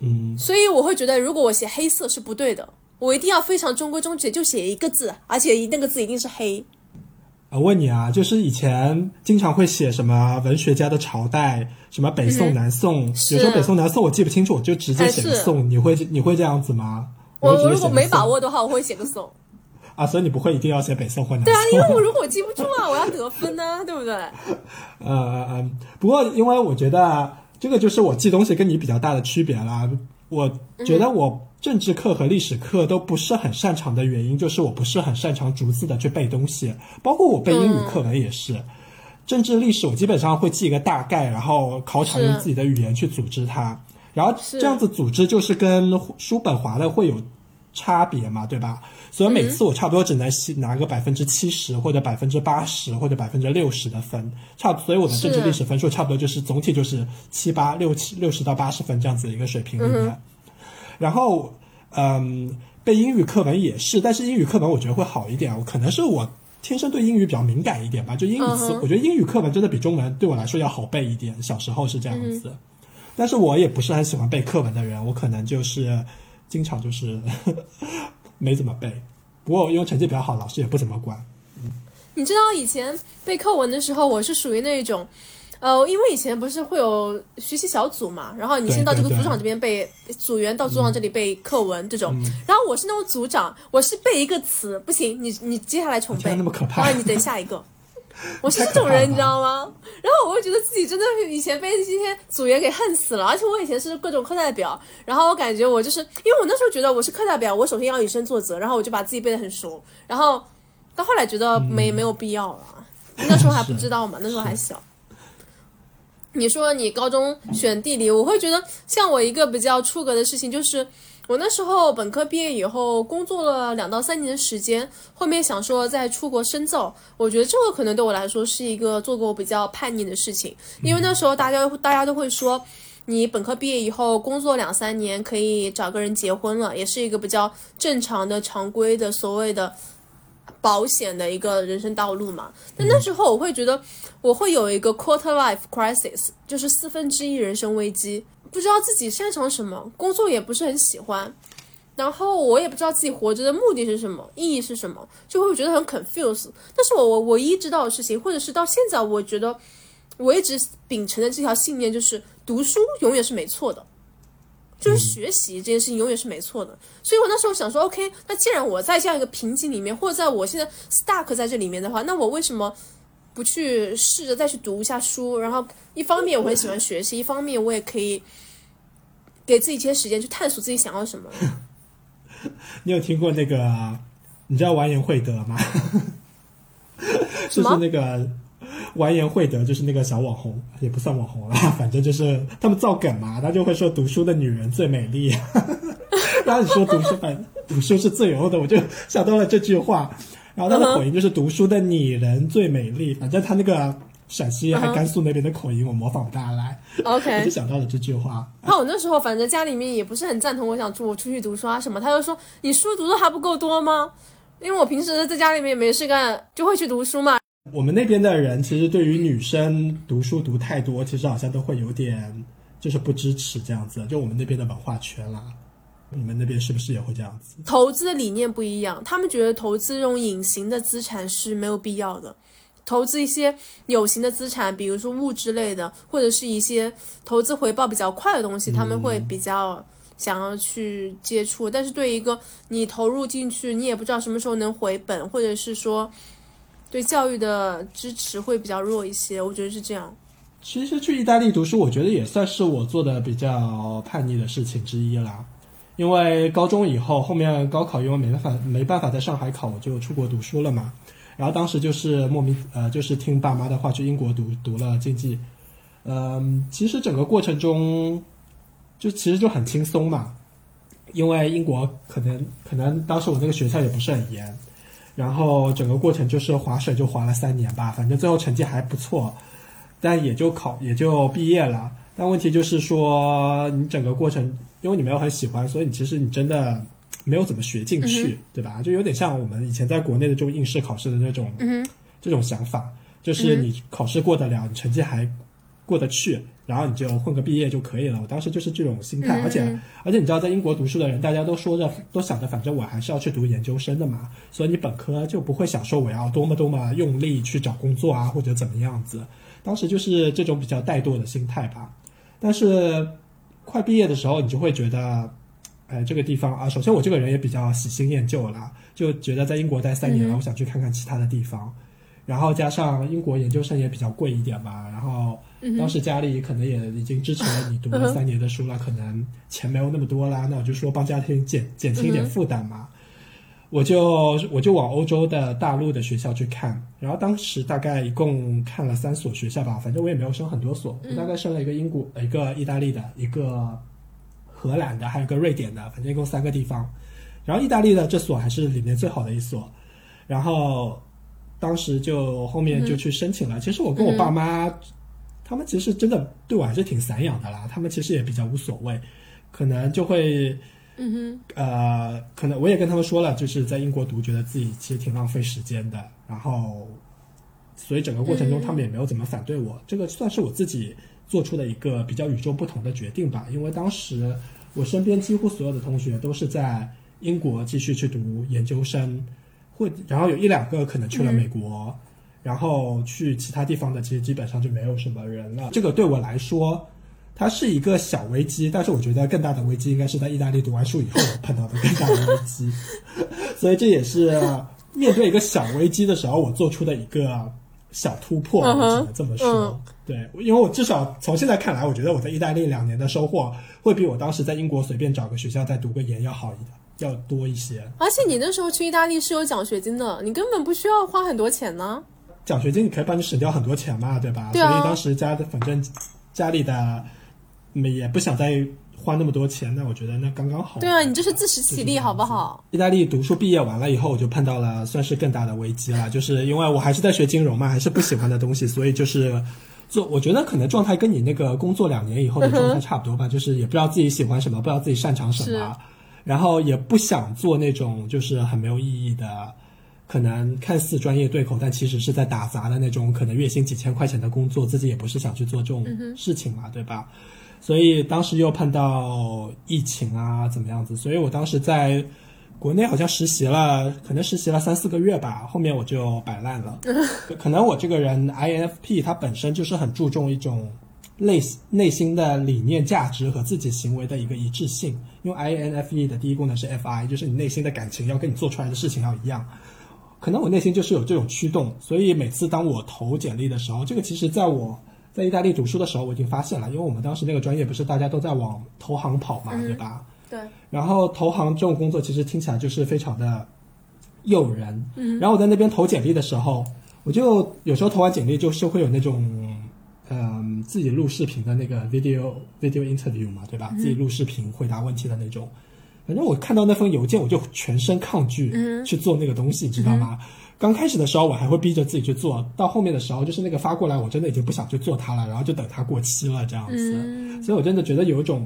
嗯，所以我会觉得，如果我写黑色是不对的，我一定要非常中规中矩，就写一个字，而且那个字一定是黑。我问你啊，就是以前经常会写什么文学家的朝代，什么北宋、南宋，有时候北宋、南宋我记不清楚，我就直接写个宋。你会你会这样子吗？我如果没把握的话，我会写个宋。啊，所以你不会一定要写北宋或南宋？对啊，因为我如果记不住啊，我要得分呢，对不对？呃呃，不过因为我觉得。这个就是我记东西跟你比较大的区别啦。我觉得我政治课和历史课都不是很擅长的原因，就是我不是很擅长逐字的去背东西。包括我背英语课文也是，政治历史我基本上会记一个大概，然后考场用自己的语言去组织它，然后这样子组织就是跟书本划的会有差别嘛，对吧？所以每次我差不多只能拿个百分之七十或者百分之八十或者百分之六十的分，差所以我的政治历史分数差不多就是总体就是七八六七六十到八十分这样子的一个水平里面。然后，嗯，背英语课文也是，但是英语课文我觉得会好一点，可能是我天生对英语比较敏感一点吧。就英语词，我觉得英语课文真的比中文对我来说要好背一点。小时候是这样子，但是我也不是很喜欢背课文的人，我可能就是经常就是。没怎么背，不过因为成绩比较好，老师也不怎么管。你知道以前背课文的时候，我是属于那种，呃，因为以前不是会有学习小组嘛，然后你先到这个组长这边背，组员到组长这里背课文这种，然后我是那种组长，我是背一个词不行，你你接下来重背，那么可怕，然后你等下一个。我是这种人，你知道吗？然后我会觉得自己真的以前被这些组员给恨死了，而且我以前是各种课代表，然后我感觉我就是因为我那时候觉得我是课代表，我首先要以身作则，然后我就把自己背得很熟，然后到后来觉得没没有必要了，那时候还不知道嘛，那时候还小。你说你高中选地理，我会觉得像我一个比较出格的事情就是。我那时候本科毕业以后，工作了两到三年的时间，后面想说再出国深造。我觉得这个可能对我来说是一个做过比较叛逆的事情，因为那时候大家大家都会说，你本科毕业以后工作两三年可以找个人结婚了，也是一个比较正常的、常规的所谓的保险的一个人生道路嘛。但那时候我会觉得，我会有一个 quarter life crisis，就是四分之一人生危机。不知道自己擅长什么，工作也不是很喜欢，然后我也不知道自己活着的目的是什么，意义是什么，就会觉得很 confuse。但是我我唯一知道的事情，或者是到现在，我觉得我一直秉承的这条信念就是读书永远是没错的，就是学习这件事情永远是没错的。所以我那时候想说，OK，那既然我在这样一个瓶颈里面，或者在我现在 stuck 在这里面的话，那我为什么？不去试着再去读一下书，然后一方面我很喜欢学习，一方面我也可以给自己一些时间去探索自己想要什么。你有听过那个？你知道完颜慧德吗？就是那个完颜慧德，就是那个小网红，也不算网红了，反正就是他们造梗嘛，他就会说读书的女人最美丽。然后你说读书，反读书是最有用的，我就想到了这句话。然后他的口音就是读书的女人最美丽，反正他那个陕西还甘肃那边的口音我模仿不大来。OK，我就想到了这句话。那我那时候反正家里面也不是很赞同我想出我出去读书啊什么，他就说你书读的还不够多吗？因为我平时在家里面没事干就会去读书嘛。我们那边的人其实对于女生读书读太多，其实好像都会有点就是不支持这样子，就我们那边的文化圈啦。你们那边是不是也会这样子？投资的理念不一样，他们觉得投资这种隐形的资产是没有必要的。投资一些有形的资产，比如说物质类的，或者是一些投资回报比较快的东西，他们会比较想要去接触。但是对一个你投入进去，你也不知道什么时候能回本，或者是说对教育的支持会比较弱一些，我觉得是这样。其实去意大利读书，我觉得也算是我做的比较叛逆的事情之一啦。因为高中以后，后面高考因为没办法没办法在上海考，我就出国读书了嘛。然后当时就是莫名呃，就是听爸妈的话去英国读读了经济，嗯，其实整个过程中就其实就很轻松嘛，因为英国可能可能当时我那个学校也不是很严，然后整个过程就是划水就划了三年吧，反正最后成绩还不错，但也就考也就毕业了。但问题就是说你整个过程，因为你没有很喜欢，所以你其实你真的。没有怎么学进去，对吧？就有点像我们以前在国内的这种应试考试的那种，这种想法，就是你考试过得了，你成绩还过得去，然后你就混个毕业就可以了。我当时就是这种心态，而且而且你知道，在英国读书的人，大家都说着都想着，反正我还是要去读研究生的嘛，所以你本科就不会想说我要多么多么用力去找工作啊，或者怎么样子。当时就是这种比较怠惰的心态吧。但是快毕业的时候，你就会觉得。哎，这个地方啊，首先我这个人也比较喜新厌旧啦，就觉得在英国待三年了，我想去看看其他的地方。然后加上英国研究生也比较贵一点吧，然后当时家里可能也已经支持了你读了三年的书了，可能钱没有那么多啦，那我就说帮家庭减减轻一点负担嘛。我就我就往欧洲的大陆的学校去看，然后当时大概一共看了三所学校吧，反正我也没有升很多所，我大概升了一个英国、一个意大利的一个。荷兰的，还有个瑞典的，反正一共三个地方。然后意大利的这所还是里面最好的一所。然后当时就后面就去申请了。其实我跟我爸妈，他们其实真的对我还是挺散养的啦。他们其实也比较无所谓，可能就会，嗯哼，呃，可能我也跟他们说了，就是在英国读，觉得自己其实挺浪费时间的。然后，所以整个过程中他们也没有怎么反对我。这个算是我自己。做出的一个比较与众不同的决定吧，因为当时我身边几乎所有的同学都是在英国继续去读研究生，或然后有一两个可能去了美国，然后去其他地方的其实基本上就没有什么人了。这个对我来说，它是一个小危机，但是我觉得更大的危机应该是在意大利读完书以后碰到的更大的危机，所以这也是面对一个小危机的时候我做出的一个小突破，我只能这么说。对，因为我至少从现在看来，我觉得我在意大利两年的收获会比我当时在英国随便找个学校再读个研要好一点，要多一些。而且你那时候去意大利是有奖学金的，你根本不需要花很多钱呢。奖学金你可以帮你省掉很多钱嘛，对吧？对啊。所以当时家的反正家里的也不想再花那么多钱，那我觉得那刚刚好。对啊，你这是自食其力，好不好？意大利读书毕业完了以后，我就碰到了算是更大的危机了，就是因为我还是在学金融嘛，还是不喜欢的东西，所以就是。做我觉得可能状态跟你那个工作两年以后的状态差不多吧，就是也不知道自己喜欢什么，不知道自己擅长什么，然后也不想做那种就是很没有意义的，可能看似专业对口，但其实是在打杂的那种，可能月薪几千块钱的工作，自己也不是想去做这种事情嘛，对吧？所以当时又碰到疫情啊，怎么样子？所以我当时在。国内好像实习了，可能实习了三四个月吧，后面我就摆烂了。可能我这个人 INFP，他本身就是很注重一种内内心的理念、价值和自己行为的一个一致性。因为 INFE 的第一功能是 FI，就是你内心的感情要跟你做出来的事情要一样。可能我内心就是有这种驱动，所以每次当我投简历的时候，这个其实在我在意大利读书的时候我已经发现了，因为我们当时那个专业不是大家都在往投行跑嘛，对吧？对，然后投行这种工作其实听起来就是非常的诱人。嗯，然后我在那边投简历的时候，我就有时候投完简历就是会有那种，嗯，自己录视频的那个 video video interview 嘛，对吧？自己录视频回答问题的那种。反正我看到那封邮件，我就全身抗拒去做那个东西，你知道吗？刚开始的时候我还会逼着自己去做，到后面的时候就是那个发过来，我真的已经不想去做它了，然后就等它过期了这样子。所以我真的觉得有一种。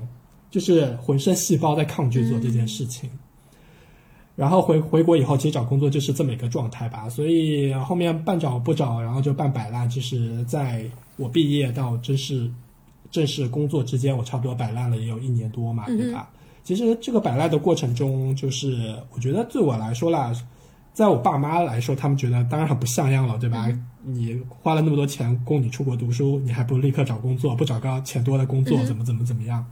就是浑身细胞在抗拒做这件事情，然后回回国以后，其实找工作就是这么一个状态吧。所以后面半找不找，然后就半摆烂。就是在我毕业到正式正式工作之间，我差不多摆烂了也有一年多嘛，对吧？其实这个摆烂的过程中，就是我觉得对我来说啦，在我爸妈来说，他们觉得当然很不像样了，对吧？你花了那么多钱供你出国读书，你还不如立刻找工作，不找个钱多的工作，怎么怎么怎么样？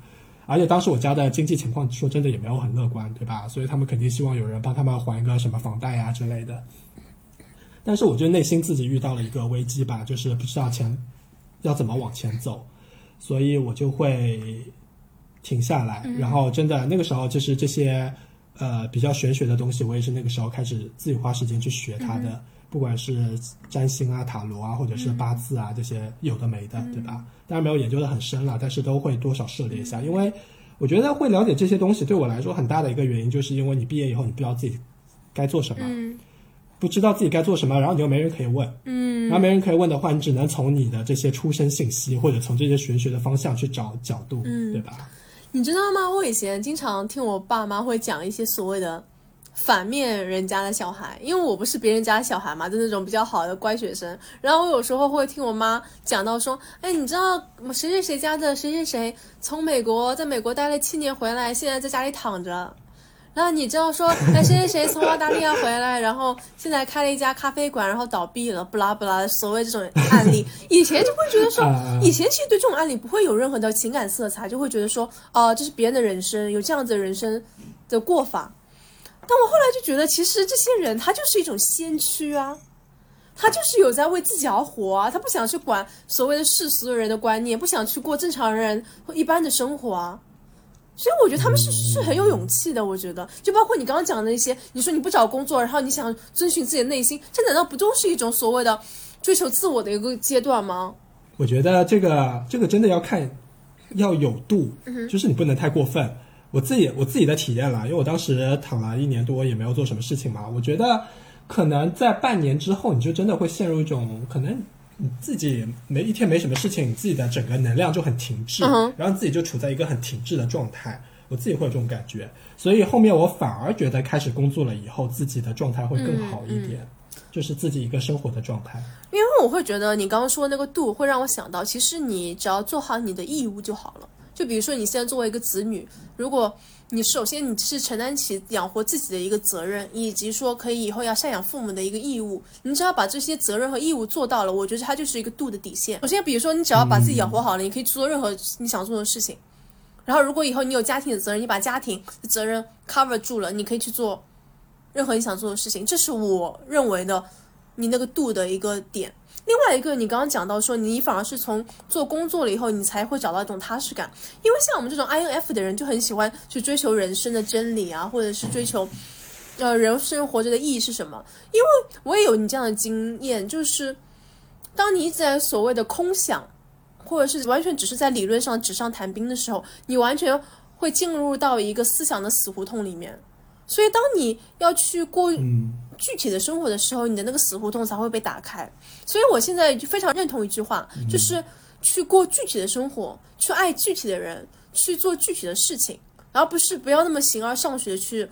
而且当时我家的经济情况说真的也没有很乐观，对吧？所以他们肯定希望有人帮他们还一个什么房贷呀之类的。但是我觉得内心自己遇到了一个危机吧，就是不知道钱要怎么往前走，所以我就会停下来，然后真的那个时候就是这些呃比较玄学的东西，我也是那个时候开始自己花时间去学它的，不管是占星啊、塔罗啊，或者是八字啊这些有的没的，对吧？当然没有研究的很深了，但是都会多少涉猎一下，因为我觉得会了解这些东西对我来说很大的一个原因，就是因为你毕业以后你不知道自己该做什么。不知道自己该做什么，然后你又没人可以问，嗯，然后没人可以问的话，你只能从你的这些出生信息或者从这些玄学的方向去找角度，嗯，对吧？你知道吗？我以前经常听我爸妈会讲一些所谓的反面人家的小孩，因为我不是别人家的小孩嘛，就那种比较好的乖学生。然后我有时候会听我妈讲到说，哎，你知道谁谁谁家的谁谁谁从美国在美国待了七年回来，现在在家里躺着。然后你知道说，那，谁谁谁从澳大利亚回来，然后现在开了一家咖啡馆，然后倒闭了，不拉不拉。所谓这种案例，以前就会觉得说，以前其实对这种案例不会有任何的情感色彩，就会觉得说，哦，这是别人的人生，有这样子的人生的过法。但我后来就觉得，其实这些人他就是一种先驱啊，他就是有在为自己而活啊，他不想去管所谓的世俗的人的观念，不想去过正常人一般的生活啊。所以我觉得他们是是很有勇气的。我觉得，就包括你刚刚讲的那些，你说你不找工作，然后你想遵循自己的内心，这难道不都是一种所谓的追求自我的一个阶段吗？我觉得这个这个真的要看，要有度，就是你不能太过分。我自己我自己的体验了，因为我当时躺了一年多，也没有做什么事情嘛。我觉得可能在半年之后，你就真的会陷入一种可能。你自己没一天没什么事情，你自己的整个能量就很停滞，然后自己就处在一个很停滞的状态。我自己会有这种感觉，所以后面我反而觉得开始工作了以后，自己的状态会更好一点，就是自己一个生活的状态。因为我会觉得你刚刚说那个度，会让我想到，其实你只要做好你的义务就好了。就比如说你现在作为一个子女，如果你首先你是承担起养活自己的一个责任，以及说可以以后要赡养父母的一个义务。你只要把这些责任和义务做到了，我觉得它就是一个度的底线。首先，比如说你只要把自己养活好了，你可以去做任何你想做的事情。然后，如果以后你有家庭的责任，你把家庭的责任 cover 住了，你可以去做任何你想做的事情。这是我认为的你那个度的一个点。另外一个，你刚刚讲到说，你反而是从做工作了以后，你才会找到一种踏实感。因为像我们这种 INF 的人，就很喜欢去追求人生的真理啊，或者是追求，呃，人生活着的意义是什么？因为我也有你这样的经验，就是当你一直在所谓的空想，或者是完全只是在理论上纸上谈兵的时候，你完全会进入到一个思想的死胡同里面。所以，当你要去过具体的生活的时候，你的那个死胡同才会被打开。所以我现在就非常认同一句话，就是去过具体的生活，去爱具体的人，去做具体的事情，而不是不要那么形而上学去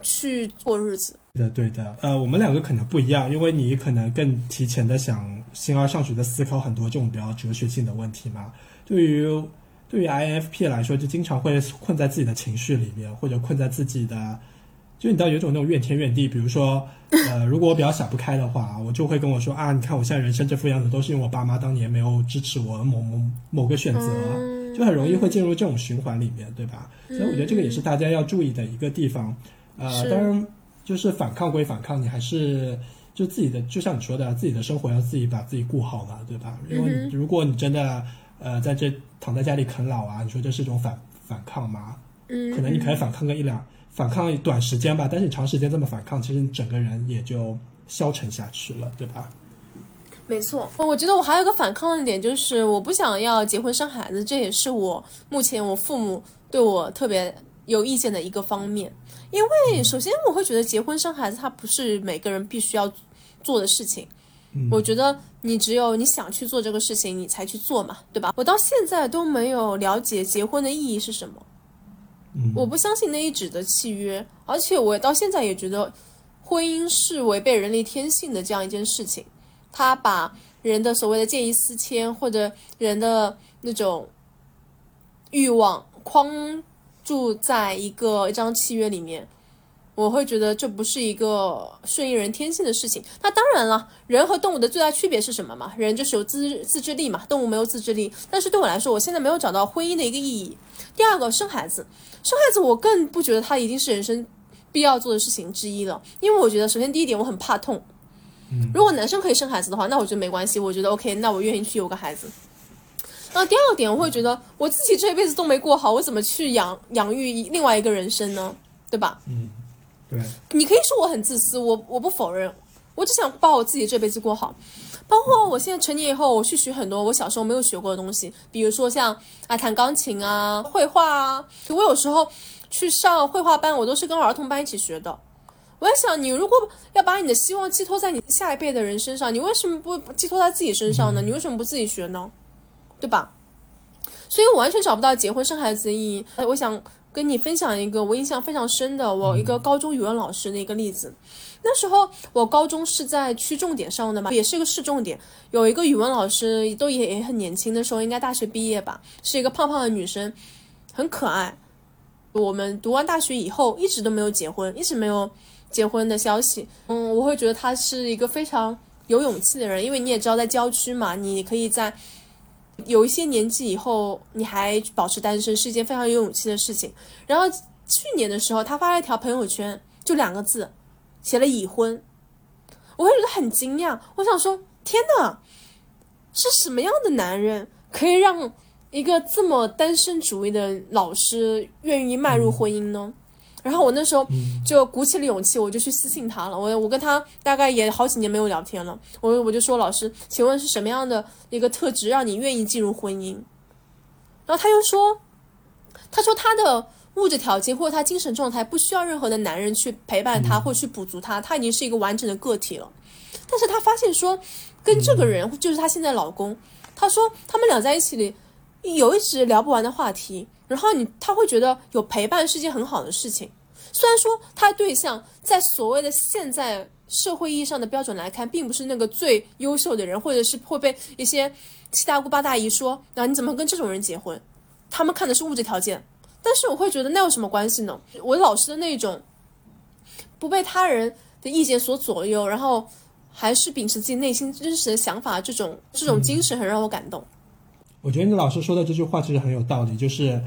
去过日子。对的，对的。呃，我们两个可能不一样，因为你可能更提前的想形而上学的思考很多这种比较哲学性的问题嘛。对于对于 INFP 来说，就经常会困在自己的情绪里面，或者困在自己的，就你知道有种那种怨天怨地。比如说，呃，如果我比较想不开的话，我就会跟我说啊，你看我现在人生这副样子，都是因为我爸妈当年没有支持我某某某个选择，就很容易会进入这种循环里面，对吧？所以我觉得这个也是大家要注意的一个地方。呃，当然，就是反抗归反抗，你还是就自己的，就像你说的，自己的生活要自己把自己顾好嘛，对吧？因为如果你真的。呃，在这躺在家里啃老啊，你说这是一种反反抗吗？嗯，可能你可以反抗个一两，反抗短时间吧，但是你长时间这么反抗，其实你整个人也就消沉下去了，对吧？没错，我觉得我还有个反抗的点，就是我不想要结婚生孩子，这也是我目前我父母对我特别有意见的一个方面。因为首先我会觉得结婚生孩子，它不是每个人必须要做的事情。我觉得你只有你想去做这个事情，你才去做嘛，对吧？我到现在都没有了解结婚的意义是什么，我不相信那一纸的契约，而且我到现在也觉得婚姻是违背人类天性的这样一件事情，他把人的所谓的见异思迁或者人的那种欲望框住在一个一张契约里面。我会觉得这不是一个顺应人天性的事情。那当然了，人和动物的最大区别是什么嘛？人就是有自自制力嘛，动物没有自制力。但是对我来说，我现在没有找到婚姻的一个意义。第二个，生孩子，生孩子我更不觉得它一定是人生必要做的事情之一了。因为我觉得，首先第一点，我很怕痛。如果男生可以生孩子的话，那我觉得没关系，我觉得 OK，那我愿意去有个孩子。那第二点，我会觉得我自己这一辈子都没过好，我怎么去养养育另外一个人生呢？对吧？嗯。对，你可以说我很自私，我我不否认，我只想把我自己这辈子过好。包括我现在成年以后，我去学很多我小时候没有学过的东西，比如说像啊弹钢琴啊、绘画啊。我有时候去上绘画班，我都是跟儿童班一起学的。我在想，你如果要把你的希望寄托在你下一辈的人身上，你为什么不寄托在自己身上呢？你为什么不自己学呢？对吧？所以我完全找不到结婚生孩子的意义。我想。跟你分享一个我印象非常深的，我一个高中语文老师的一个例子。那时候我高中是在区重点上的嘛，也是一个市重点。有一个语文老师，都也也很年轻的时候，应该大学毕业吧，是一个胖胖的女生，很可爱。我们读完大学以后，一直都没有结婚，一直没有结婚的消息。嗯，我会觉得她是一个非常有勇气的人，因为你也知道，在郊区嘛，你可以在。有一些年纪以后，你还保持单身是一件非常有勇气的事情。然后去年的时候，他发了一条朋友圈，就两个字，写了已婚。我会觉得很惊讶，我想说，天哪，是什么样的男人可以让一个这么单身主义的老师愿意迈入婚姻呢？然后我那时候就鼓起了勇气，我就去私信他了。我我跟他大概也好几年没有聊天了。我我就说老师，请问是什么样的一个特质让你愿意进入婚姻？然后他又说，他说他的物质条件或者他精神状态不需要任何的男人去陪伴他或去补足他，他已经是一个完整的个体了。但是他发现说，跟这个人就是他现在老公，他说他们俩在一起里有一直聊不完的话题。然后你他会觉得有陪伴是件很好的事情，虽然说他对象在所谓的现在社会意义上的标准来看，并不是那个最优秀的人，或者是会被一些七大姑八大姨说，啊你怎么跟这种人结婚？他们看的是物质条件，但是我会觉得那有什么关系呢？我老师的那种不被他人的意见所左右，然后还是秉持自己内心真实的想法，这种这种精神很让我感动。我觉得你老师说的这句话其实很有道理，就是。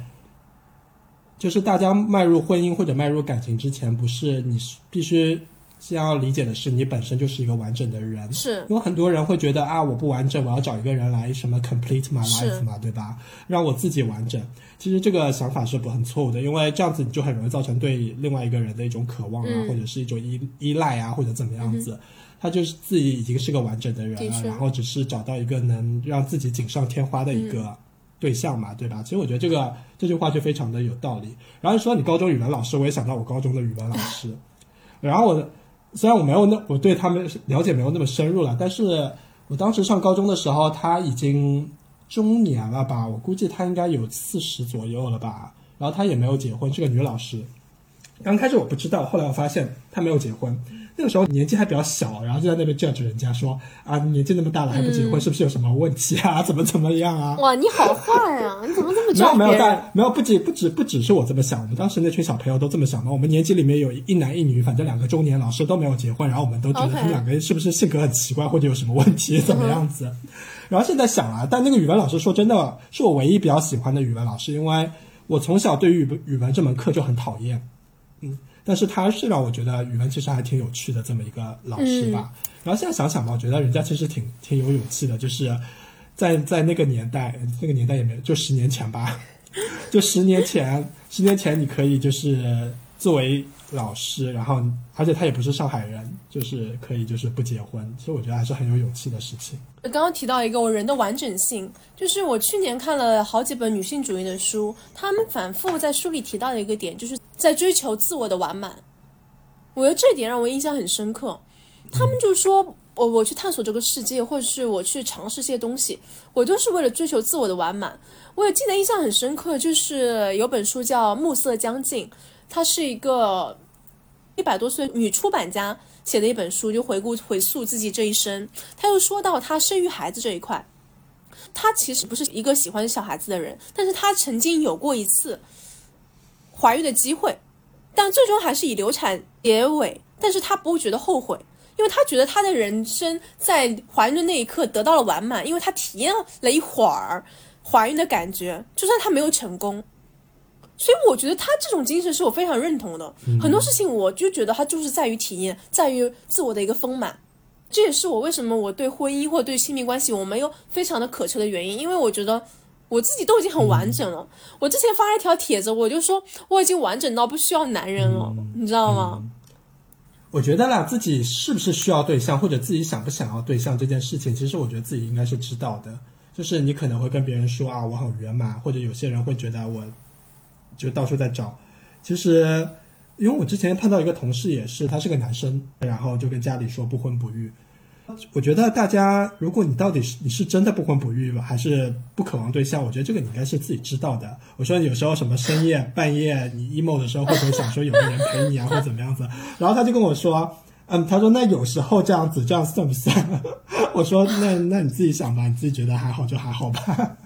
就是大家迈入婚姻或者迈入感情之前，不是你必须先要理解的是，你本身就是一个完整的人。是，因为很多人会觉得啊，我不完整，我要找一个人来什么 complete my life 嘛，对吧？让我自己完整。其实这个想法是不很错误的，因为这样子你就很容易造成对另外一个人的一种渴望啊，或者是一种依依赖啊，或者怎么样子。他就是自己已经是个完整的人了，然后只是找到一个能让自己锦上添花的一个。对象嘛，对吧？其实我觉得这个这句话就非常的有道理。然后说你高中语文老师，我也想到我高中的语文老师。然后我虽然我没有那我对他们了解没有那么深入了，但是我当时上高中的时候，他已经中年了吧？我估计他应该有四十左右了吧。然后他也没有结婚，是个女老师。刚开始我不知道，后来我发现他没有结婚。那个时候年纪还比较小，然后就在那边 judge 人家说啊，年纪那么大了还不结婚，是不是有什么问题啊？怎么怎么样啊？哇，你好坏啊！你怎么这么没有没有，但没有不仅不止不只是我这么想，我们当时那群小朋友都这么想嘛。我们年级里面有一男一女，反正两个中年老师都没有结婚，然后我们都觉得他们两个是不是性格很奇怪，或者有什么问题，怎么样子？然后现在想了，但那个语文老师说真的是我唯一比较喜欢的语文老师，因为我从小对于语语文这门课就很讨厌，嗯。但是他是让我觉得语文其实还挺有趣的这么一个老师吧。然后现在想想吧，我觉得人家其实挺挺有勇气的，就是在在那个年代，那个年代也没有就十年前吧，就十年前，十年前你可以就是作为老师，然后而且他也不是上海人，就是可以就是不结婚。其实我觉得还是很有勇气的事情。刚刚提到一个我人的完整性，就是我去年看了好几本女性主义的书，他们反复在书里提到的一个点，就是在追求自我的完满。我觉得这一点让我印象很深刻。他们就说，我我去探索这个世界，或者是我去尝试些东西，我都是为了追求自我的完满。我也记得印象很深刻，就是有本书叫《暮色将近》，它是一个一百多岁女出版家。写的一本书，就回顾回溯自己这一生。她又说到她生育孩子这一块，她其实不是一个喜欢小孩子的人，但是她曾经有过一次，怀孕的机会，但最终还是以流产结尾。但是她不会觉得后悔，因为她觉得她的人生在怀孕的那一刻得到了完满，因为她体验了一会儿怀孕的感觉，就算她没有成功。所以我觉得他这种精神是我非常认同的。很多事情我就觉得他就是在于体验，在于自我的一个丰满。这也是我为什么我对婚姻或者对亲密关系我没有非常的渴求的原因，因为我觉得我自己都已经很完整了。我之前发了一条帖子，我就说我已经完整到不需要男人了，你知道吗？我觉得啦，自己是不是需要对象，或者自己想不想要对象这件事情，其实我觉得自己应该是知道的。就是你可能会跟别人说啊，我很圆满，或者有些人会觉得我就到处在找。其实，因为我之前碰到一个同事也是，他是个男生，然后就跟家里说不婚不育。我觉得大家，如果你到底是你是真的不婚不育吧，还是不渴望对象，我觉得这个你应该是自己知道的。我说有时候什么深夜半夜你 emo 的时候，会不会想说有个人陪你啊，或怎么样子？然后他就跟我说，嗯，他说那有时候这样子，这样算不算？我说那那你自己想吧，你自己觉得还好就还好吧。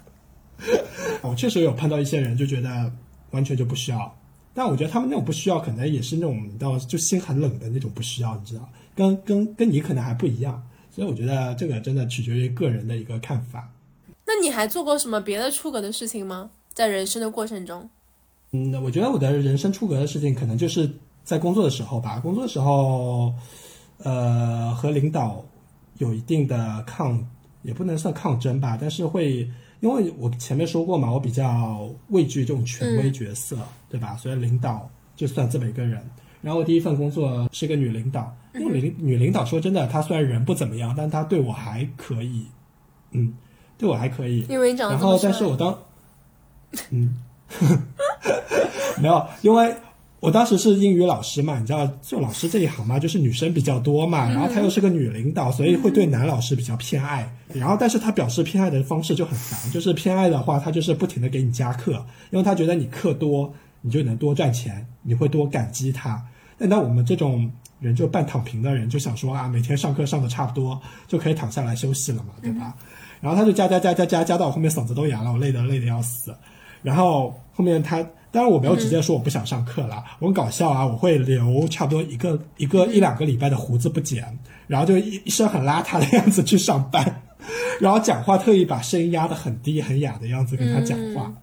我确实有碰到一些人就觉得完全就不需要，但我觉得他们那种不需要，可能也是那种你知道就心很冷的那种不需要，你知道。跟跟跟你可能还不一样，所以我觉得这个真的取决于个人的一个看法。那你还做过什么别的出格的事情吗？在人生的过程中？嗯，我觉得我的人生出格的事情，可能就是在工作的时候吧。工作的时候，呃，和领导有一定的抗，也不能算抗争吧，但是会，因为我前面说过嘛，我比较畏惧这种权威角色，对吧？所以领导就算这么一个人。然后我第一份工作是个女领导，因为女女领导说真的，她虽然人不怎么样，但她对我还可以，嗯，对我还可以。因为长然后，但是我当，嗯，没有，因为我当时是英语老师嘛，你知道做老师这一行嘛，就是女生比较多嘛，然后她又是个女领导，所以会对男老师比较偏爱。然后，但是她表示偏爱的方式就很烦，就是偏爱的话，她就是不停的给你加课，因为她觉得你课多。你就能多赚钱，你会多感激她。那那我们这种人就半躺平的人，就想说啊，每天上课上的差不多，就可以躺下来休息了嘛，对吧？然后她就加加加加加加到我后面嗓子都哑了，我累得累得要死。然后后面他，当然我没有直接说我不想上课了，我很搞笑啊，我会留差不多一个一个一两个礼拜的胡子不剪，然后就一一身很邋遢的样子去上班，然后讲话特意把声音压得很低很哑的样子跟他讲话。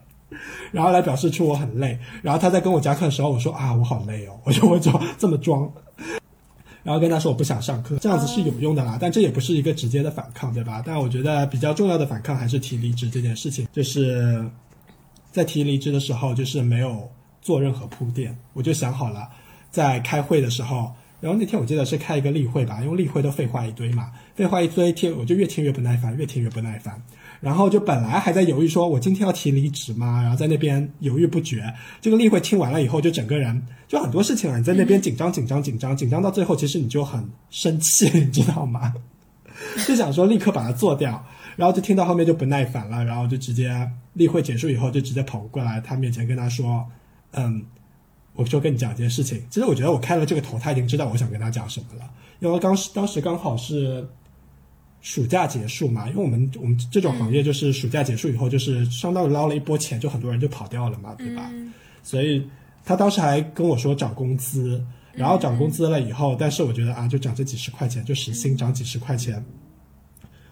然后来表示出我很累，然后他在跟我讲课的时候，我说啊我好累哦，我就我就这么装，然后跟他说我不想上课，这样子是有用的啦，但这也不是一个直接的反抗，对吧？但我觉得比较重要的反抗还是提离职这件事情，就是在提离职的时候，就是没有做任何铺垫，我就想好了，在开会的时候，然后那天我记得是开一个例会吧，因为例会都废话一堆嘛，废话一堆听，我就越听越不耐烦，越听越不耐烦。然后就本来还在犹豫，说我今天要提离职吗？然后在那边犹豫不决。这个例会听完了以后，就整个人就很多事情啊，你在那边紧张紧张紧张紧张到最后，其实你就很生气，你知道吗？就想说立刻把它做掉，然后就听到后面就不耐烦了，然后就直接例会结束以后就直接跑过来他面前跟他说：“嗯，我就跟你讲一件事情。其实我觉得我开了这个头，他已经知道我想跟他讲什么了，因为当时当时刚好是。”暑假结束嘛，因为我们我们这种行业就是暑假结束以后，就是相当于捞了一波钱，就很多人就跑掉了嘛，对吧？所以他当时还跟我说涨工资，然后涨工资了以后，但是我觉得啊，就涨这几十块钱，就时薪涨几十块钱，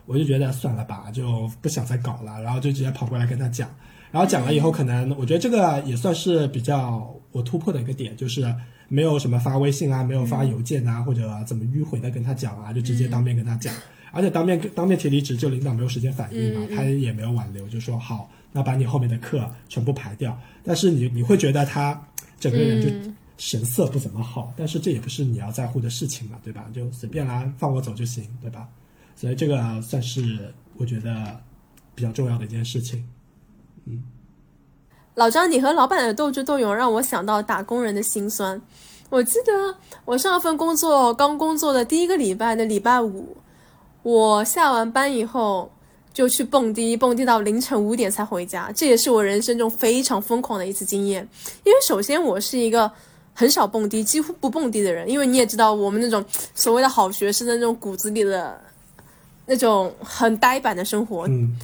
我就觉得算了吧，就不想再搞了，然后就直接跑过来跟他讲，然后讲了以后，可能我觉得这个也算是比较我突破的一个点，就是没有什么发微信啊，没有发邮件啊，或者怎么迂回的跟他讲啊，就直接当面跟他讲。而且当面当面提离职，就领导没有时间反应嘛，他也没有挽留，就说好，那把你后面的课全部排掉。但是你你会觉得他整个人就神色不怎么好，但是这也不是你要在乎的事情嘛，对吧？就随便啦，放我走就行，对吧？所以这个算是我觉得比较重要的一件事情。嗯，老张，你和老板的斗智斗勇让我想到打工人的辛酸。我记得我上份工作刚工作的第一个礼拜的礼拜五。我下完班以后就去蹦迪，蹦迪到凌晨五点才回家。这也是我人生中非常疯狂的一次经验。因为首先我是一个很少蹦迪、几乎不蹦迪的人。因为你也知道，我们那种所谓的好学生的那种骨子里的那种很呆板的生活。嗯。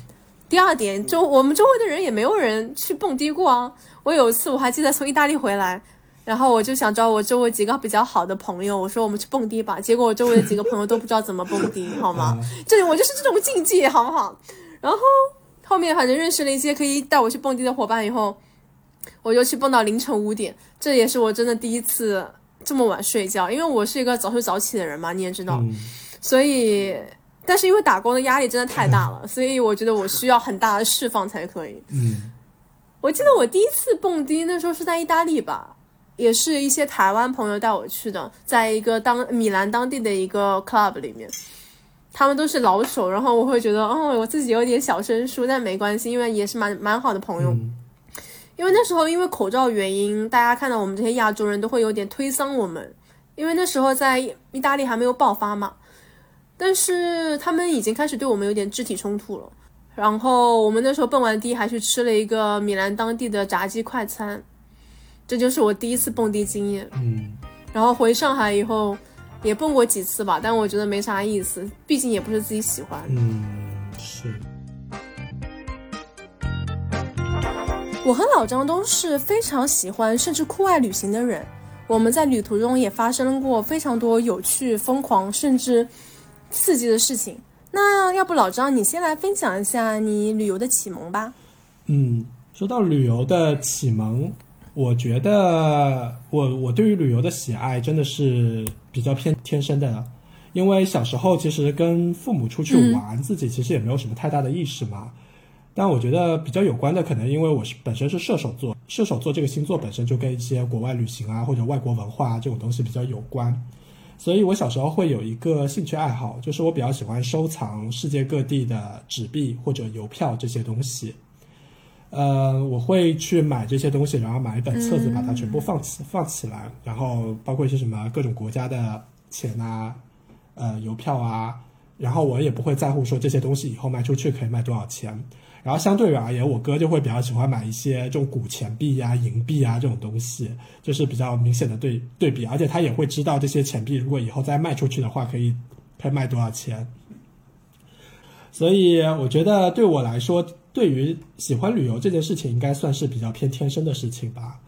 第二点，周我们周围的人也没有人去蹦迪过啊。我有一次我还记得从意大利回来，然后我就想找我周围几个比较好的朋友，我说我们去蹦迪吧。结果我周围的几个朋友都不知道怎么蹦迪，好吗？这里我就是这种境界，好不好？然后后面反正认识了一些可以带我去蹦迪的伙伴以后，我就去蹦到凌晨五点，这也是我真的第一次这么晚睡觉，因为我是一个早睡早起的人嘛，你也知道，所以。但是因为打工的压力真的太大了，所以我觉得我需要很大的释放才可以。嗯，我记得我第一次蹦迪那时候是在意大利吧，也是一些台湾朋友带我去的，在一个当米兰当地的一个 club 里面，他们都是老手，然后我会觉得，哦，我自己有点小生疏，但没关系，因为也是蛮蛮好的朋友。因为那时候因为口罩原因，大家看到我们这些亚洲人都会有点推搡我们，因为那时候在意大利还没有爆发嘛。但是他们已经开始对我们有点肢体冲突了，然后我们那时候蹦完迪还去吃了一个米兰当地的炸鸡快餐，这就是我第一次蹦迪经验。嗯，然后回上海以后也蹦过几次吧，但我觉得没啥意思，毕竟也不是自己喜欢。嗯，是。我和老张都是非常喜欢甚至酷爱旅行的人，我们在旅途中也发生过非常多有趣、疯狂，甚至。刺激的事情，那要不老张你先来分享一下你旅游的启蒙吧。嗯，说到旅游的启蒙，我觉得我我对于旅游的喜爱真的是比较偏天生的，因为小时候其实跟父母出去玩，自己其实也没有什么太大的意识嘛。但我觉得比较有关的，可能因为我是本身是射手座，射手座这个星座本身就跟一些国外旅行啊或者外国文化这种东西比较有关。所以我小时候会有一个兴趣爱好，就是我比较喜欢收藏世界各地的纸币或者邮票这些东西。呃，我会去买这些东西，然后买一本册子，把它全部放起放起来，然后包括一些什么各种国家的钱啊，呃，邮票啊，然后我也不会在乎说这些东西以后卖出去可以卖多少钱。然后相对于而言，我哥就会比较喜欢买一些这种古钱币呀、银币啊这种东西，就是比较明显的对对比，而且他也会知道这些钱币如果以后再卖出去的话，可以可以卖多少钱。所以我觉得对我来说，对于喜欢旅游这件事情，应该算是比较偏天生的事情吧。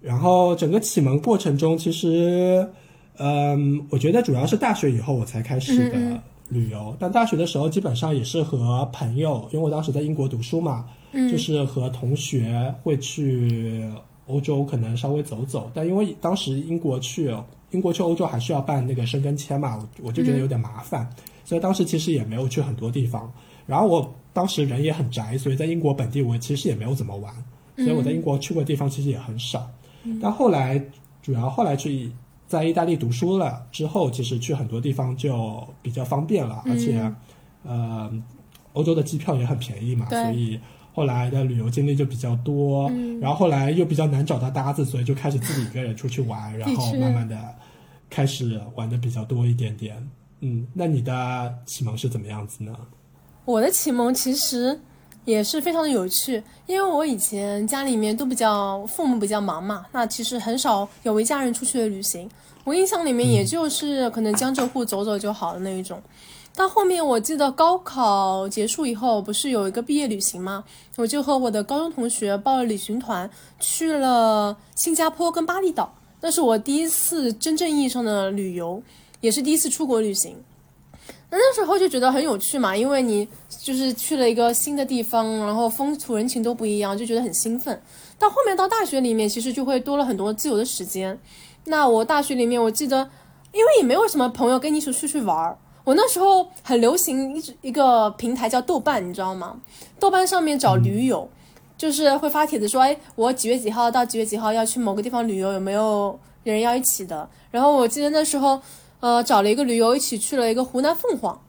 然后整个启蒙过程中，其实，嗯，我觉得主要是大学以后我才开始的。旅游，但大学的时候基本上也是和朋友，因为我当时在英国读书嘛，就是和同学会去欧洲，可能稍微走走。但因为当时英国去英国去欧洲还需要办那个申根签嘛，我我就觉得有点麻烦，所以当时其实也没有去很多地方。然后我当时人也很宅，所以在英国本地我其实也没有怎么玩，所以我在英国去过地方其实也很少。但后来主要后来去。在意大利读书了之后，其实去很多地方就比较方便了，而且，呃，欧洲的机票也很便宜嘛，所以后来的旅游经历就比较多。然后后来又比较难找到搭子，所以就开始自己一个人出去玩，然后慢慢的开始玩的比较多一点点。嗯，那你的启蒙是怎么样子呢？我的启蒙其实。也是非常的有趣，因为我以前家里面都比较父母比较忙嘛，那其实很少有一家人出去的旅行。我印象里面也就是可能江浙沪走走就好的那一种。到后面我记得高考结束以后，不是有一个毕业旅行吗？我就和我的高中同学报了旅行团，去了新加坡跟巴厘岛。那是我第一次真正意义上的旅游，也是第一次出国旅行。那那时候就觉得很有趣嘛，因为你就是去了一个新的地方，然后风土人情都不一样，就觉得很兴奋。到后面到大学里面，其实就会多了很多自由的时间。那我大学里面，我记得，因为也没有什么朋友跟你一起出去玩儿。我那时候很流行一一个平台叫豆瓣，你知道吗？豆瓣上面找驴友，就是会发帖子说，哎，我几月几号到几月几号要去某个地方旅游，有没有人要一起的？然后我记得那时候。呃，找了一个旅游，一起去了一个湖南凤凰。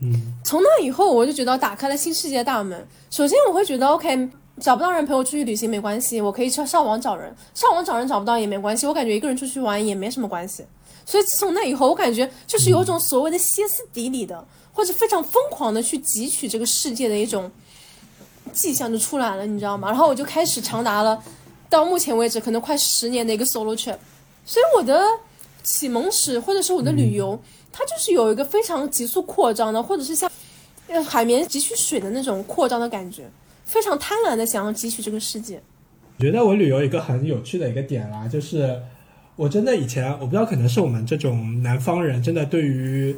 嗯，从那以后，我就觉得打开了新世界大门。首先，我会觉得 OK，找不到人陪我出去旅行没关系，我可以上上网找人，上网找人找不到也没关系，我感觉一个人出去玩也没什么关系。所以自从那以后，我感觉就是有种所谓的歇斯底里的，或者非常疯狂的去汲取这个世界的一种迹象就出来了，你知道吗？然后我就开始长达了到目前为止可能快十年的一个 solo trip。所以我的。启蒙史或者是我的旅游，它就是有一个非常急速扩张的，或者是像呃海绵汲取水的那种扩张的感觉，非常贪婪的想要汲取这个世界。我觉得我旅游一个很有趣的一个点啦，就是我真的以前我不知道，可能是我们这种南方人真的对于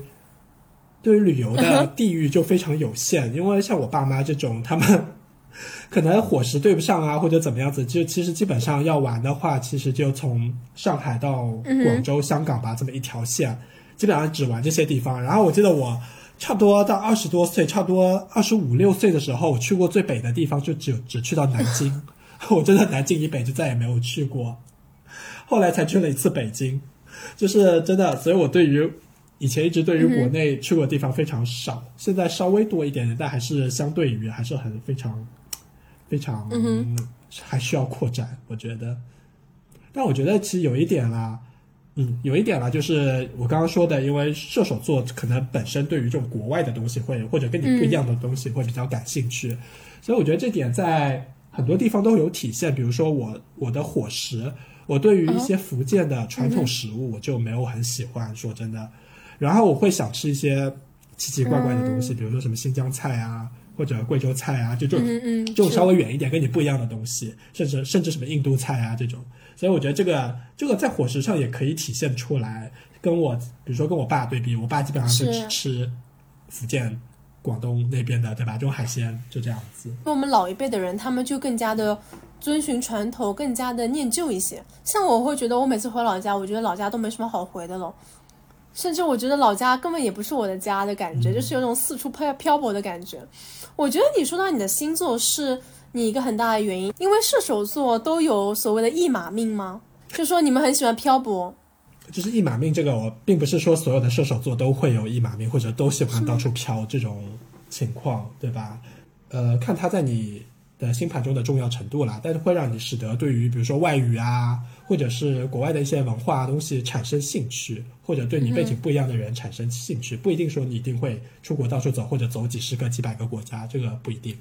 对于旅游的 地域就非常有限，因为像我爸妈这种，他们可能伙食对不上啊，或者怎么样子，就其实基本上要玩的话，其实就从上海到广州、香港吧，这么一条线，基本上只玩这些地方。然后我记得我差不多到二十多岁，差不多二十五六岁的时候，我去过最北的地方就只只去到南京。我真的南京以北就再也没有去过，后来才去了一次北京，就是真的，所以我对于以前一直对于国内去过的地方非常少，现在稍微多一点点，但还是相对于还是很非常非常还需要扩展，我觉得。但我觉得其实有一点啦，嗯，有一点啦，就是我刚刚说的，因为射手座可能本身对于这种国外的东西会或者跟你不一样的东西会比较感兴趣，所以我觉得这点在。很多地方都有体现，比如说我我的伙食，我对于一些福建的传统食物我就没有很喜欢，说真的。然后我会想吃一些奇奇怪怪的东西，比如说什么新疆菜啊，或者贵州菜啊，就这种这种稍微远一点跟你不一样的东西，甚至甚至什么印度菜啊这种。所以我觉得这个这个在伙食上也可以体现出来。跟我比如说跟我爸对比，我爸基本上是只吃福建。广东那边的，对吧？这种海鲜就这样子。那我们老一辈的人，他们就更加的遵循传统，更加的念旧一些。像我会觉得，我每次回老家，我觉得老家都没什么好回的了，甚至我觉得老家根本也不是我的家的感觉，就是有种四处漂漂泊的感觉。我觉得你说到你的星座是你一个很大的原因，因为射手座都有所谓的一马命吗？就说你们很喜欢漂泊。就是一马命这个，我并不是说所有的射手座都会有一马命，或者都喜欢到处飘这种情况，对吧？呃，看他在你的星盘中的重要程度啦，但是会让你使得对于比如说外语啊，或者是国外的一些文化东西产生兴趣，或者对你背景不一样的人产生兴趣，不一定说你一定会出国到处走，或者走几十个、几百个国家，这个不一定。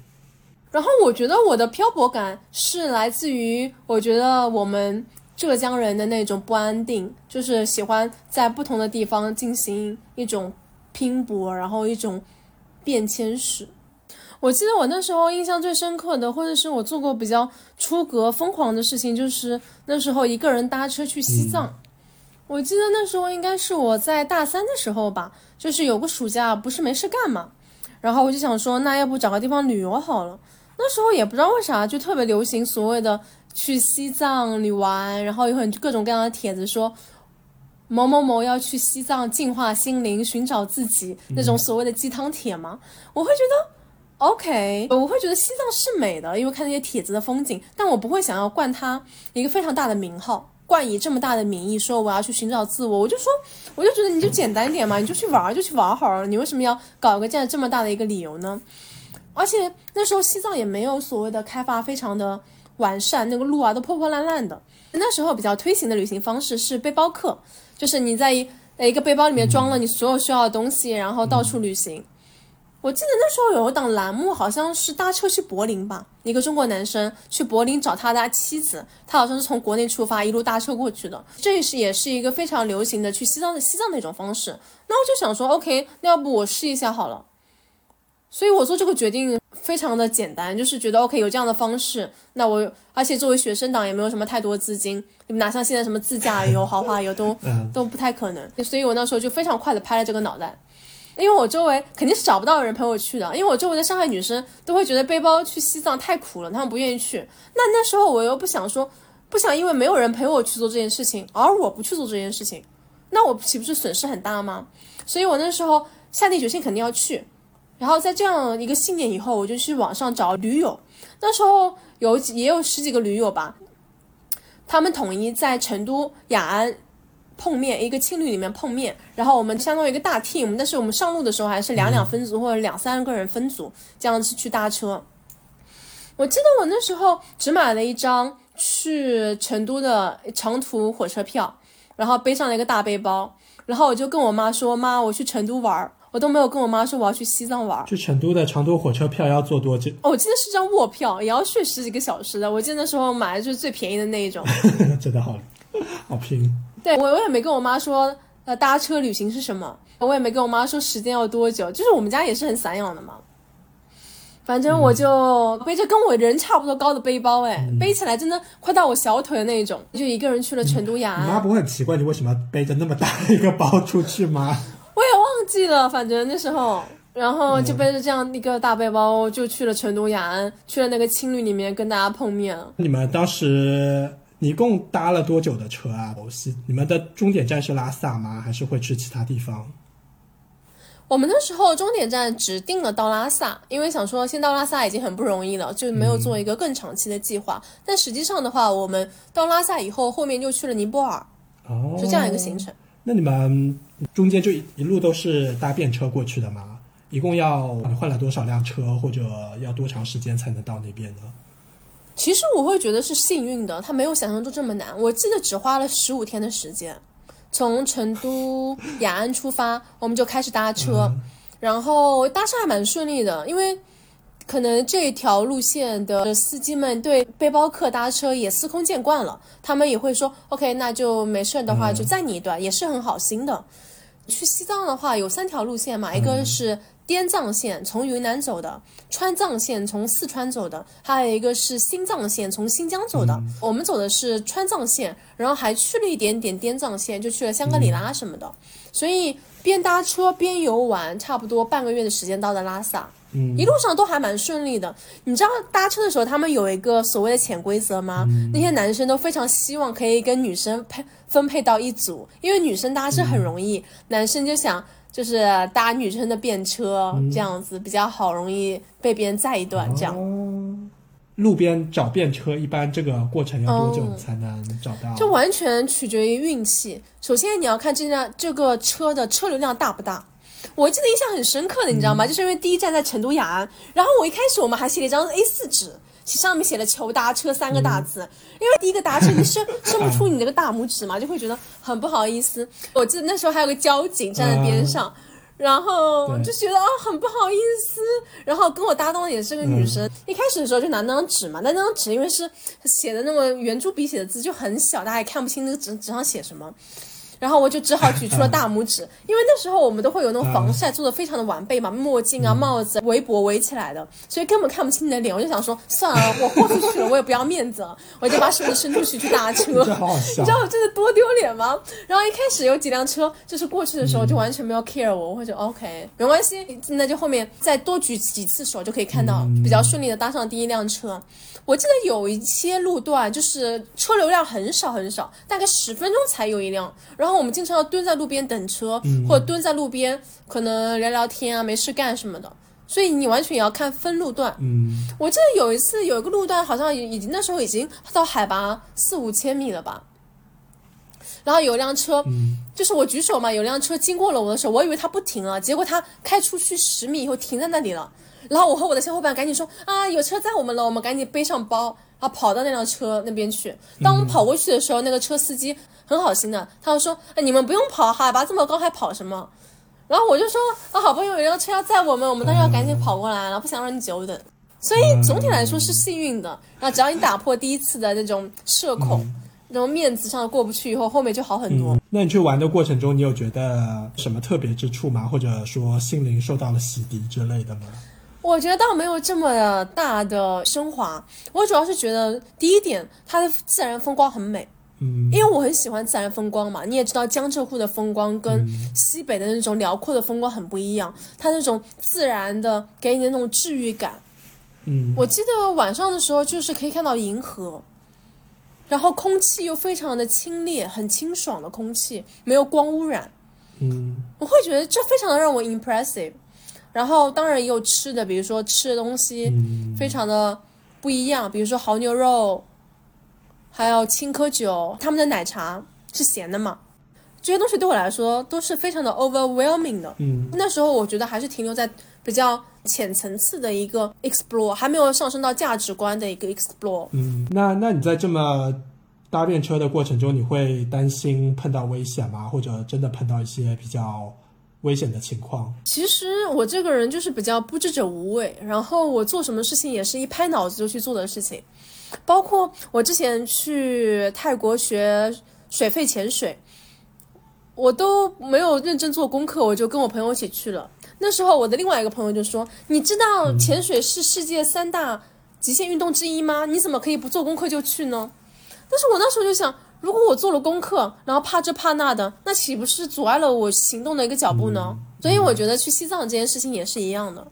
然后我觉得我的漂泊感是来自于，我觉得我们。浙江人的那种不安定，就是喜欢在不同的地方进行一种拼搏，然后一种变迁史。我记得我那时候印象最深刻的，或者是我做过比较出格疯狂的事情，就是那时候一个人搭车去西藏。我记得那时候应该是我在大三的时候吧，就是有个暑假不是没事干嘛，然后我就想说，那要不找个地方旅游好了。那时候也不知道为啥，就特别流行所谓的。去西藏旅玩，然后有很各种各样的帖子说某某某要去西藏净化心灵、寻找自己那种所谓的鸡汤帖嘛。我会觉得 OK，我会觉得西藏是美的，因为看那些帖子的风景，但我不会想要冠它一个非常大的名号，冠以这么大的名义说我要去寻找自我。我就说，我就觉得你就简单点嘛，你就去玩就去玩好了，你为什么要搞一个这样这么大的一个理由呢？而且那时候西藏也没有所谓的开发，非常的。完善那个路啊都破破烂烂的。那时候比较推行的旅行方式是背包客，就是你在一一个背包里面装了你所有需要的东西，然后到处旅行。我记得那时候有一档栏目，好像是搭车去柏林吧，一个中国男生去柏林找他的妻子，他好像是从国内出发，一路搭车过去的。这是也是一个非常流行的去西藏的西藏的一种方式。那我就想说，OK，那要不我试一下好了。所以我做这个决定非常的简单，就是觉得 OK 有这样的方式，那我而且作为学生党也没有什么太多资金，哪像现在什么自驾游、豪华游都都不太可能，所以我那时候就非常快的拍了这个脑袋，因为我周围肯定是找不到人陪我去的，因为我周围的上海女生都会觉得背包去西藏太苦了，她们不愿意去。那那时候我又不想说，不想因为没有人陪我去做这件事情，而我不去做这件事情，那我岂不是损失很大吗？所以我那时候下定决心肯定要去。然后在这样一个信念以后，我就去网上找驴友。那时候有也有十几个驴友吧，他们统一在成都雅安碰面，一个青旅里面碰面。然后我们相当于一个大 team，但是我们上路的时候还是两两分组或者两三个人分组这样子去搭车。我记得我那时候只买了一张去成都的长途火车票，然后背上了一个大背包，然后我就跟我妈说：“妈，我去成都玩儿。”我都没有跟我妈说我要去西藏玩。去成都的长途火车票要坐多久？我记得是张卧票，也要睡十几个小时的。我记得那时候买的就是最便宜的那一种。真的好，好拼。对我，我也没跟我妈说，呃，搭车旅行是什么。我也没跟我妈说时间要多久，就是我们家也是很散养的嘛。反正我就背着跟我人差不多高的背包，哎，背起来真的快到我小腿的那种，就一个人去了成都雅安。你妈不会很奇怪你为什么背着那么大一个包出去吗？我也忘记了，反正那时候，然后就背着这样一个大背包就去了成都雅安，去了那个青旅里面跟大家碰面。你们当时一共搭了多久的车啊？西，你们的终点站是拉萨吗？还是会去其他地方？我们那时候终点站只定了到拉萨，因为想说先到拉萨已经很不容易了，就没有做一个更长期的计划。但实际上的话，我们到拉萨以后，后面就去了尼泊尔，哦，是这样一个行程。那你们中间就一路都是搭便车过去的吗？一共要你换了多少辆车，或者要多长时间才能到那边呢？其实我会觉得是幸运的，他没有想象中这么难。我记得只花了十五天的时间。从成都雅安出发，我们就开始搭车，然后搭车还蛮顺利的，因为可能这条路线的司机们对背包客搭车也司空见惯了，他们也会说 OK，那就没事的话就载你一段，也是很好心的。去西藏的话有三条路线嘛，一个是。滇藏线从云南走的，川藏线从四川走的，还有一个是新藏线从新疆走的。我们走的是川藏线，然后还去了一点点滇藏线，就去了香格里拉什么的。所以边搭车边游玩，差不多半个月的时间到的拉萨。嗯，一路上都还蛮顺利的。你知道搭车的时候他们有一个所谓的潜规则吗？那些男生都非常希望可以跟女生配分配到一组，因为女生搭车很容易，男生就想。就是搭女生的便车这样子比较好，容易被别人载一段。这样，路边找便车一般这个过程要多久才能找到？这完全取决于运气。首先你要看这辆这个车的车流量大不大。我记得印象很深刻的，你知道吗？就是因为第一站在成都雅安，然后我一开始我们还写了一张 A4 纸。上面写了“求搭车”三个大字，因为第一个搭车你伸伸不出你那个大拇指嘛，就会觉得很不好意思。我记得那时候还有个交警站在边上，然后就觉得啊很不好意思。然后跟我搭档的也是个女生，一开始的时候就拿那张纸嘛，但那张纸因为是写的那么圆珠笔写的字就很小，大家也看不清那个纸纸上写什么。然后我就只好举出了 大拇指，因为那时候我们都会有那种防晒做的非常的完备嘛，墨镜啊、帽子、围脖围起来的，所以根本看不清你的脸。我就想说，算了，我豁出去了，我也不要面子了，我就把手伸出去去搭车。你知道我真的多丢脸吗？然后一开始有几辆车就是过去的时候就完全没有 care 我，我会觉得 OK 没关系，那就后面再多举几次手就可以看到比较顺利的搭上第一辆车。我记得有一些路段就是车流量很少很少，大概十分钟才有一辆。然后我们经常要蹲在路边等车，或者蹲在路边可能聊聊天啊，没事干什么的。所以你完全也要看分路段。嗯，我记得有一次有一个路段好像已经那时候已经到海拔四五千米了吧。然后有一辆车，就是我举手嘛，有辆车经过了我的时候，我以为它不停了，结果它开出去十米以后停在那里了。然后我和我的小伙伴赶紧说啊，有车载我们了，我们赶紧背上包，啊，跑到那辆车那边去。当我们跑过去的时候，那个车司机很好心的，他就说，哎，你们不用跑，海拔这么高还跑什么？然后我就说，啊，好不容易有一辆车要载我们，我们当然要赶紧跑过来了，不想让你久等。所以总体来说是幸运的。然后只要你打破第一次的那种社恐，那种面子上过不去以后，后面就好很多。那你去玩的过程中，你有觉得什么特别之处吗？或者说心灵受到了洗涤之类的吗？我觉得倒没有这么大的升华，我主要是觉得第一点，它的自然风光很美，嗯，因为我很喜欢自然风光嘛。你也知道江浙沪的风光跟西北的那种辽阔的风光很不一样，它那种自然的给你的那种治愈感，嗯，我记得晚上的时候就是可以看到银河，然后空气又非常的清冽，很清爽的空气，没有光污染，嗯，我会觉得这非常的让我 impressive。然后当然也有吃的，比如说吃的东西非常的不一样，比如说牦牛肉，还有青稞酒，他们的奶茶是咸的嘛？这些东西对我来说都是非常的 overwhelming 的。嗯，那时候我觉得还是停留在比较浅层次的一个 explore，还没有上升到价值观的一个 explore。嗯，那那你在这么搭便车的过程中，你会担心碰到危险吗？或者真的碰到一些比较？危险的情况，其实我这个人就是比较不知者无畏，然后我做什么事情也是一拍脑子就去做的事情，包括我之前去泰国学水肺潜水，我都没有认真做功课，我就跟我朋友一起去了。那时候我的另外一个朋友就说：“你知道潜水是世界三大极限运动之一吗？你怎么可以不做功课就去呢？”但是我那时候就想，如果我做了功课，然后怕这怕那的，那岂不是阻碍了我行动的一个脚步呢？所以我觉得去西藏这件事情也是一样的，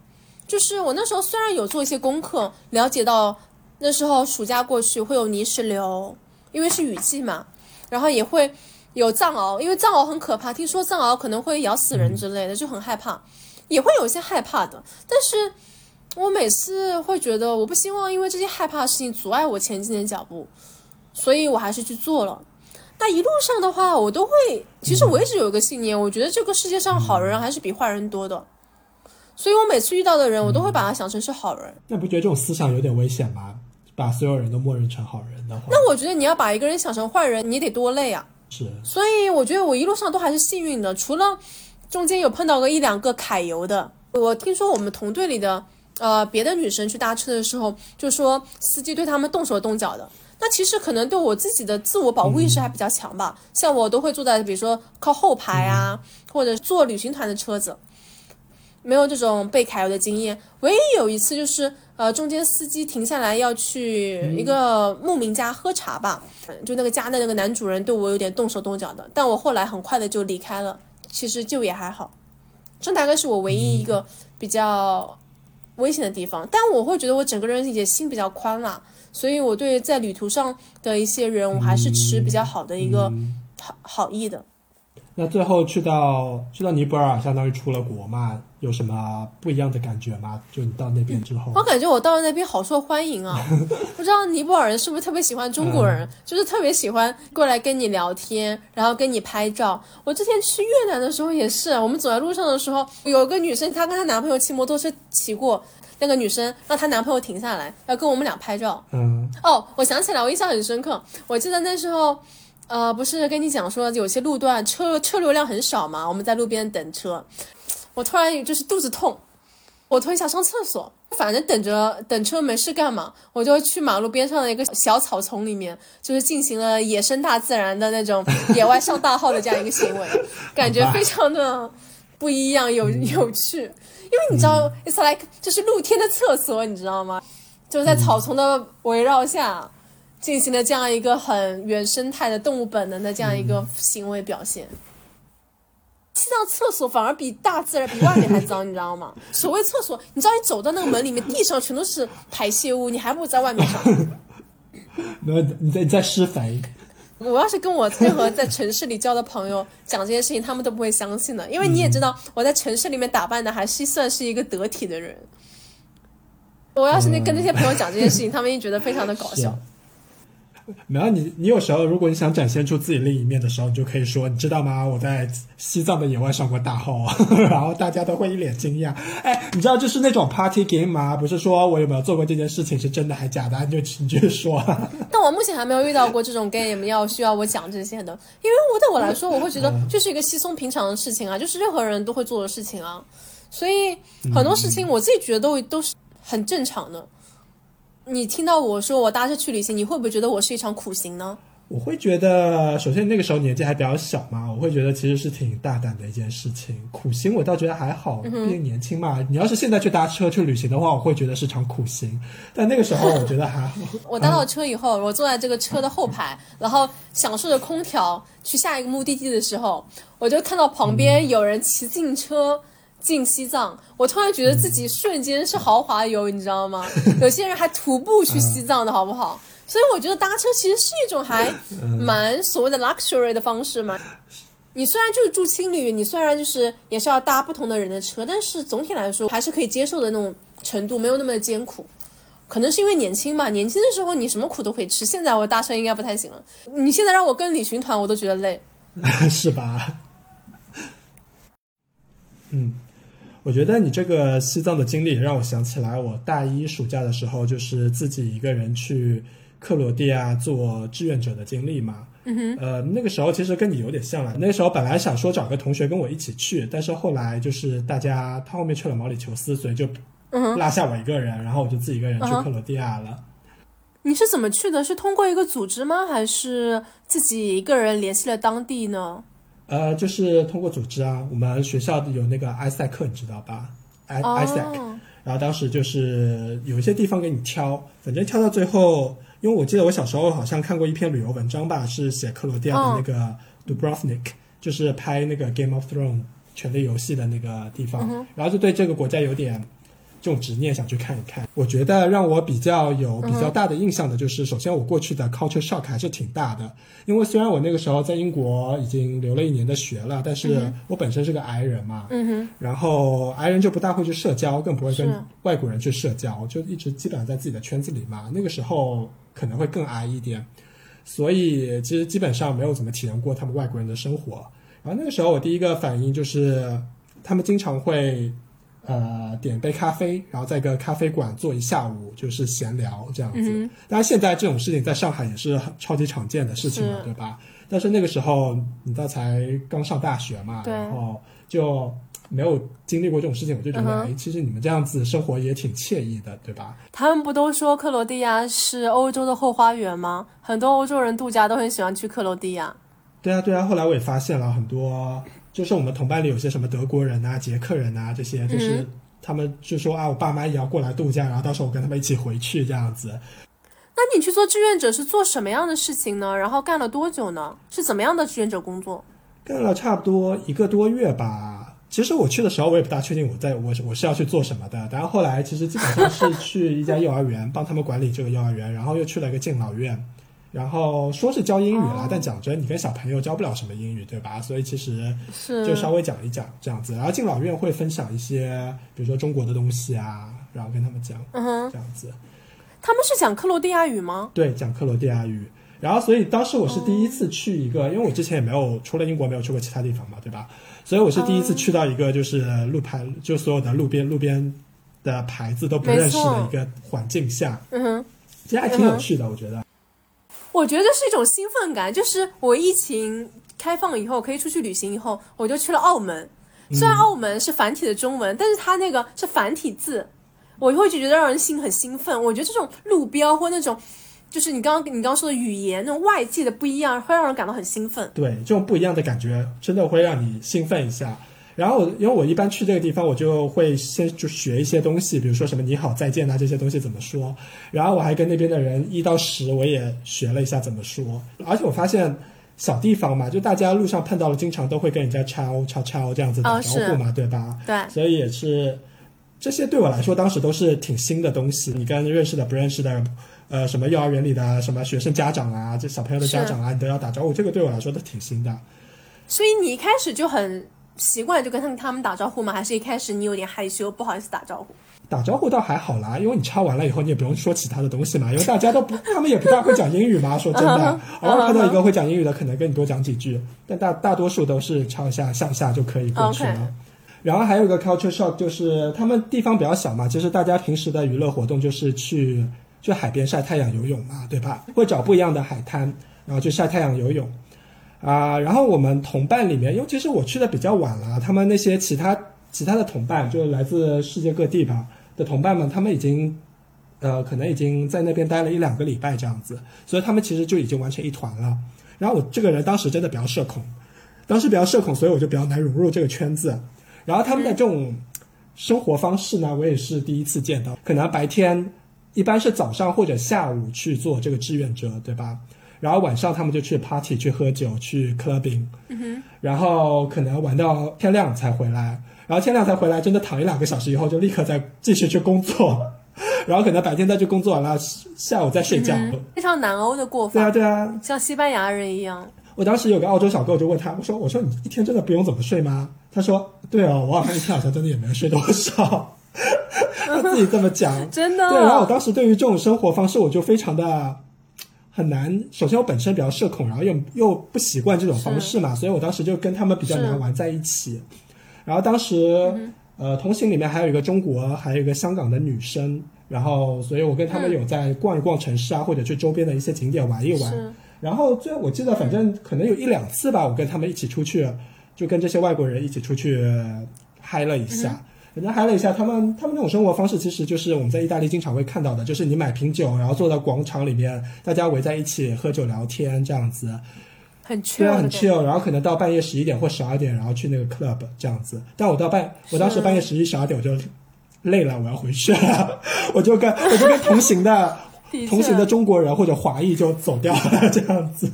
就是我那时候虽然有做一些功课，了解到那时候暑假过去会有泥石流，因为是雨季嘛，然后也会。有藏獒，因为藏獒很可怕，听说藏獒可能会咬死人之类的，就很害怕，也会有一些害怕的。但是我每次会觉得，我不希望因为这些害怕的事情阻碍我前进的脚步，所以我还是去做了。那一路上的话，我都会，其实我一直有一个信念，我觉得这个世界上好人还是比坏人多的，所以我每次遇到的人，我都会把他想成是好人。那不觉得这种思想有点危险吗？把所有人都默认成好人的话，那我觉得你要把一个人想成坏人，你得多累啊。是，所以我觉得我一路上都还是幸运的，除了中间有碰到个一两个揩油的。我听说我们同队里的呃别的女生去搭车的时候，就说司机对他们动手动脚的。那其实可能对我自己的自我保护意识还比较强吧，像我都会坐在比如说靠后排啊，或者坐旅行团的车子，没有这种被揩油的经验。唯一有一次就是。呃，中间司机停下来要去一个牧民家喝茶吧，就那个家的那个男主人对我有点动手动脚的，但我后来很快的就离开了，其实就也还好。这大概是我唯一一个比较危险的地方，但我会觉得我整个人也心比较宽啦，所以我对在旅途上的一些人，我还是持比较好的一个好好意的。那最后去到去到尼泊尔，相当于出了国嘛，有什么不一样的感觉吗？就你到那边之后，我感觉我到了那边好受欢迎啊！不知道尼泊尔人是不是特别喜欢中国人，就是特别喜欢过来跟你聊天，然后跟你拍照。我之前去越南的时候也是，我们走在路上的时候，有一个女生，她跟她男朋友骑摩托车骑过，那个女生让她男朋友停下来，要跟我们俩拍照。嗯，哦，我想起来，我印象很深刻，我记得那时候。呃，不是跟你讲说有些路段车车流量很少嘛？我们在路边等车，我突然就是肚子痛，我突然想上厕所，反正等着 等车没事干嘛，我就去马路边上的一个小草丛里面，就是进行了野生大自然的那种野外上大号的这样一个行为，感觉非常的不一样，有有趣，因为你知道，it's like 就是露天的厕所，你知道吗？就是在草丛的围绕下。进行了这样一个很原生态的动物本能的这样一个行为表现。西藏厕所反而比大自然比外面还脏，你知道吗？所谓厕所，你知道你走到那个门里面，地上全都是排泄物，你还不如在外面上。那你在你在施肥。我要是跟我任何在城市里交的朋友讲这些事情，他们都不会相信的，因为你也知道我在城市里面打扮的还是算是一个得体的人。我要是那跟那些朋友讲这些事情，他们也觉得非常的搞笑。没有你，你有时候如果你想展现出自己另一面的时候，你就可以说，你知道吗？我在西藏的野外上过大号，然后大家都会一脸惊讶。哎，你知道就是那种 party game 吗？不是说我有没有做过这件事情是真的还假的？你就你就说。但我目前还没有遇到过这种 game 要需要我讲这些的，因为我对我来说，我会觉得就是一个稀松平常的事情啊，就是任何人都会做的事情啊，所以很多事情我自己觉得都都是很正常的。你听到我说我搭车去旅行，你会不会觉得我是一场苦行呢？我会觉得，首先那个时候年纪还比较小嘛，我会觉得其实是挺大胆的一件事情。苦行我倒觉得还好，毕竟年轻嘛。你要是现在去搭车去旅行的话，我会觉得是场苦行。但那个时候我觉得还好。我搭到车以后，我坐在这个车的后排，然后享受着空调，去下一个目的地的时候，我就看到旁边有人骑自行车。进西藏，我突然觉得自己瞬间是豪华游，你知道吗？有些人还徒步去西藏的好不好？所以我觉得搭车其实是一种还蛮所谓的 luxury 的方式嘛。你虽然就是住青旅，你虽然就是也是要搭不同的人的车，但是总体来说还是可以接受的那种程度，没有那么的艰苦。可能是因为年轻嘛，年轻的时候你什么苦都可以吃。现在我搭车应该不太行了。你现在让我跟旅行团，我都觉得累，是吧？嗯。我觉得你这个西藏的经历让我想起来，我大一暑假的时候就是自己一个人去克罗地亚做志愿者的经历嘛。嗯哼。呃，那个时候其实跟你有点像了。那时候本来想说找个同学跟我一起去，但是后来就是大家他后面去了毛里求斯，所以就落下我一个人，然后我就自己一个人去克罗地亚了。你是怎么去的？是通过一个组织吗？还是自己一个人联系了当地呢？呃，就是通过组织啊，我们学校有那个埃塞克，你知道吧？埃埃塞克。哦，然后当时就是有一些地方给你挑，反正挑到最后，因为我记得我小时候好像看过一篇旅游文章吧，是写克罗地亚的那个 Dubrovnik，、就是拍那个 Game of Thrones 权力游戏的那个地方，然后就对这个国家有点这种执念，想去看一看。我觉得让我比较有比较大的印象的就是，首先我过去的 culture shock 还是挺大的，因为虽然我那个时候在英国已经留了一年的学了，但是我本身是个矮人嘛，嗯哼，然后矮人就不大会去社交，更不会跟外国人去社交，就一直基本上在自己的圈子里嘛。那个时候可能会更矮一点，所以其实基本上没有怎么体验过他们外国人的生活。然后那个时候我第一个反应就是，他们经常会呃点杯咖啡，然后在一个咖啡馆坐一下午，就是闲聊这样子。嗯当然现在这种事情在上海也是很超级常见的事情嘛，对吧？但是那个时候你知道才刚上大学嘛，然后就没有经历过这种事情，我就觉得，嗯哼哎，其实你们这样子生活也挺惬意的，对吧？他们不都说克罗地亚是欧洲的后花园吗？很多欧洲人度假都很喜欢去克罗地亚。对啊，对啊。后来我也发现了很多，就是我们同班里有些什么德国人啊、捷克人啊这些，就是嗯他们就说啊，我爸妈也要过来度假，然后到时候我跟他们一起回去这样子。那你去做志愿者是做什么样的事情呢？然后干了多久呢？是怎么样的志愿者工作？干了差不多一个多月吧。其实我去的时候，我也不大确定我在我我是要去做什么的。然后后来其实基本上是去一家幼儿园帮他们管理这个幼儿园，然后又去了一个敬老院，然后说是教英语啦，哦但讲真，你跟小朋友教不了什么英语，对吧？所以其实是就稍微讲一讲这样子。然后敬老院会分享一些，比如说中国的东西啊，然后跟他们讲嗯哼，这样子。他们是讲克罗地亚语吗？对，讲克罗地亚语。然后，所以当时我是第一次去一个，因为我之前也没有除了英国没有去过其他地方嘛，对吧？所以我是第一次去到一个就是路牌，就所有的路边路边的牌子都不认识的一个环境下，嗯哼。其实还挺有趣的，我觉得。我觉得是一种兴奋感，就是我疫情开放以后可以出去旅行以后，我就去了澳门。虽然澳门是繁体的中文，但是它那个是繁体字，我会觉得让人心很兴奋。我觉得这种路标或那种，就是你刚刚你刚刚说的语言那种外界的不一样，会让人感到很兴奋。对，这种不一样的感觉真的会让你兴奋一下。然后我因为我一般去这个地方，我就会先就学一些东西，比如说什么你好、再见啊这些东西怎么说。然后我还跟那边的人一到十我也学了一下怎么说。而且我发现小地方嘛，就大家路上碰到了，经常都会跟人家敲敲敲这样子打哦招呼嘛，对吧？对，所以也是这些对我来说当时都是挺新的东西。你跟认识的、不认识的，呃，什么幼儿园里的什么学生家长啊，这小朋友的家长啊，你都要打招呼，这个对我来说都挺新的。所以你一开始就很习惯就跟他们他们打招呼吗？还是一开始你有点害羞，不好意思打招呼？打招呼倒还好啦，因为你抄完了以后，你也不用说其他的东西嘛，因为大家都不，他们也不大会讲英语嘛。说真的，偶尔看到一个会讲英语的，可能跟你多讲几句，但大大多数都是抄一下向下就可以过去了。然后还有一个 culture shock，就是他们地方比较小嘛，其实大家平时的娱乐活动就是去去海边晒太阳、游泳嘛，对吧？会找不一样的海滩，然后去晒太阳、游泳。啊、然后我们同伴里面，因为其实我去的比较晚了，他们那些其他其他的同伴，就是来自世界各地吧的同伴们，他们已经呃可能已经在那边待了一两个礼拜这样子，所以他们其实就已经完成一团了。然后我这个人当时真的比较社恐，当时比较社恐，所以我就比较难融入这个圈子。然后他们的这种生活方式呢，我也是第一次见到。可能白天一般是早上或者下午去做这个志愿者，对吧？然后晚上他们就去 party 去喝酒去 clubbing，然后可能玩到天亮才回来，然后天亮才回来，真的躺一两个小时以后就立刻再继续去工作，然后可能白天再去工作完了，下午再睡觉。非常南欧的过对啊，对啊，像西班牙人一样。我当时有个澳洲小哥，我就问他，我说：“我说你一天真的不用怎么睡吗？”他说：“对哦，我好像一天好像真的也没有睡多少。”他自己这么讲，真的，对。然后我当时对于这种生活方式，我就非常的很难。首先我本身比较社恐，然后又又不习惯这种方式嘛，所以我当时就跟他们比较难玩在一起。然后当时、呃，同行里面还有一个中国，还有一个香港的女生，然后所以我跟他们有在逛一逛城市啊，或者去周边的一些景点玩一玩。然后最后我记得，反正可能有一两次吧，我跟他们一起出去，就跟这些外国人一起出去嗨了一下。反正嗨了一下，他们他们那种生活方式，其实就是我们在意大利经常会看到的，就是你买瓶酒，然后坐到广场里面，大家围在一起喝酒聊天这样子。很 chill，对啊，很 chill，然后可能到半夜十一点或十二点，然后去那个 club 这样子。但我到半，我当时半夜十一十二点我就累了，我要回去了，我就跟我就跟同行的 的同行的中国人或者华裔就走掉了，这样子。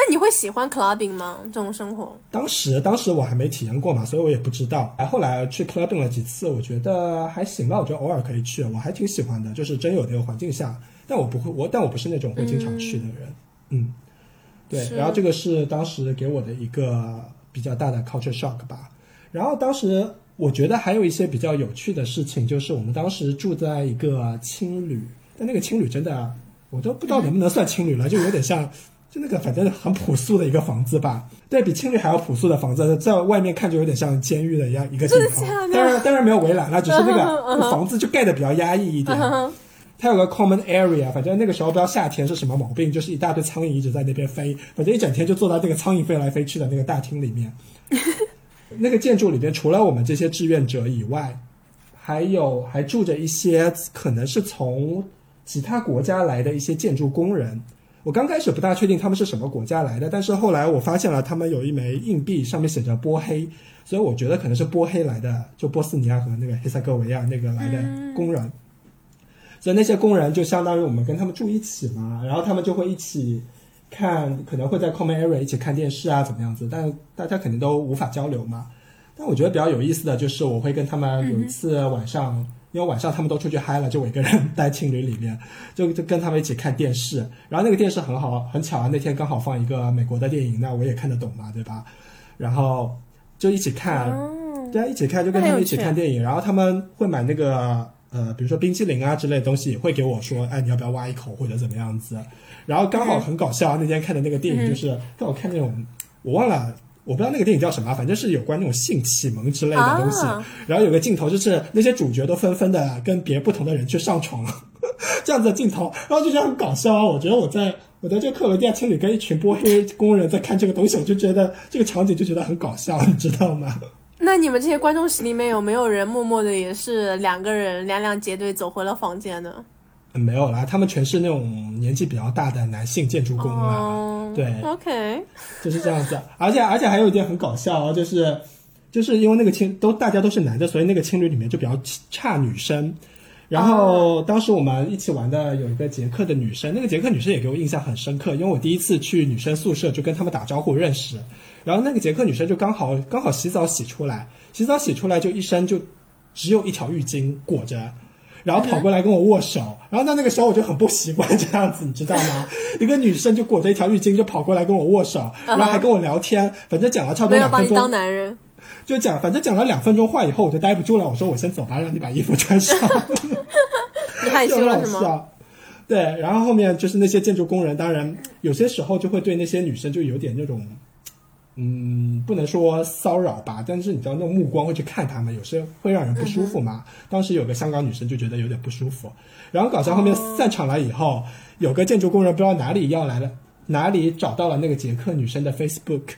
那你会喜欢 clubbing 吗？这种生活？当时当时我还没体验过嘛，所以我也不知道。哎，后来去 clubbing 了几次，我觉得还行吧，我觉得偶尔可以去，我还挺喜欢的，就是真有那个环境下。但我不会，我但我不是那种会经常去的人。嗯，对。然后这个是当时给我的一个比较大的 culture shock 吧。然后当时我觉得还有一些比较有趣的事情，就是我们当时住在一个青旅，但那个青旅真的我都不知道能不能算青旅了，就有点像。就那个反正很朴素的一个房子吧，对比青旅还要朴素的房子，在外面看就有点像监狱的一样一个镜头真的假。的当然当然没有围栏了，只是那个房子就盖的比较压抑一点。它有个 common area，反正那个时候不知道夏天是什么毛病，就是一大堆苍蝇一直在那边飞，反正一整天就坐到那个苍蝇飞来飞去的那个大厅里面。那个建筑里边，除了我们这些志愿者以外，还有还住着一些可能是从其他国家来的一些建筑工人。我刚开始不大确定他们是什么国家来的，但是后来我发现了他们有一枚硬币，上面写着波黑，所以我觉得可能是波黑来的，就波斯尼亚和那个黑塞哥维亚那个来的工人。所以那些工人就相当于我们跟他们住一起嘛，然后他们就会一起看，可能会在 common area 一起看电视啊，怎么样子，但大家肯定都无法交流嘛。但我觉得比较有意思的就是，我会跟他们有一次晚上，因为晚上他们都出去嗨了，就我一个人 待青旅里面，就就跟他们一起看电视。然后那个电视很好，很巧啊，那天刚好放一个美国的电影，那我也看得懂嘛，对吧？然后就一起看，哦，对啊，一起看就跟他们一起看电影，然后他们会买那个呃，比如说冰淇淋啊之类的东西，也会给我说，哎，你要不要挖一口或者怎么样子？然后刚好很搞笑，那天看的那个电影就是刚好看那种，我忘了。我不知道那个电影叫什么，反正是有关那种性启蒙之类的东西。啊然后有个镜头就是那些主角都纷纷的跟别不同的人去上床，这样子的镜头，然后就觉得很搞笑啊。我觉得我在我在这个克罗地亚青旅跟一群波黑工人在看这个东西，我就觉得这个场景就觉得很搞笑，你知道吗？那你们这些观众席里面有没有人默默的也是两个人两两结队走回了房间呢？嗯没有啦，他们全是那种年纪比较大的男性建筑工啦。哦，对，OK，就是这样子。而且而且还有一点很搞笑哦，就是就是因为那个青都大家都是男的，所以那个青旅里面就比较差女生。然后当时我们一起玩的有一个捷克的女生，那个捷克女生也给我印象很深刻，因为我第一次去女生宿舍就跟他们打招呼认识。然后那个捷克女生就刚好刚好洗澡洗出来，洗澡洗出来就一身就只有一条浴巾裹着。然后跑过来跟我握手，然后到那个时候我就很不习惯这样子，你知道吗？一个女生就裹着一条浴巾就跑过来跟我握手，然后还跟我聊天，反正讲了差不多没有把你当两分钟，男人，就讲反正讲了两分钟话以后我就待不住了，我说我先走吧，让你把衣服穿上，你害羞了是吗？笑。对，然后后面就是那些建筑工人，当然有些时候就会对那些女生就有点那种，嗯，不能说骚扰吧，但是你知道那种目光会去看他们，有时候会让人不舒服嘛。当时有个香港女生就觉得有点不舒服，然后搞笑后面散场了以后，有个建筑工人不知道哪里要来了，哪里找到了那个捷克女生的 Facebook，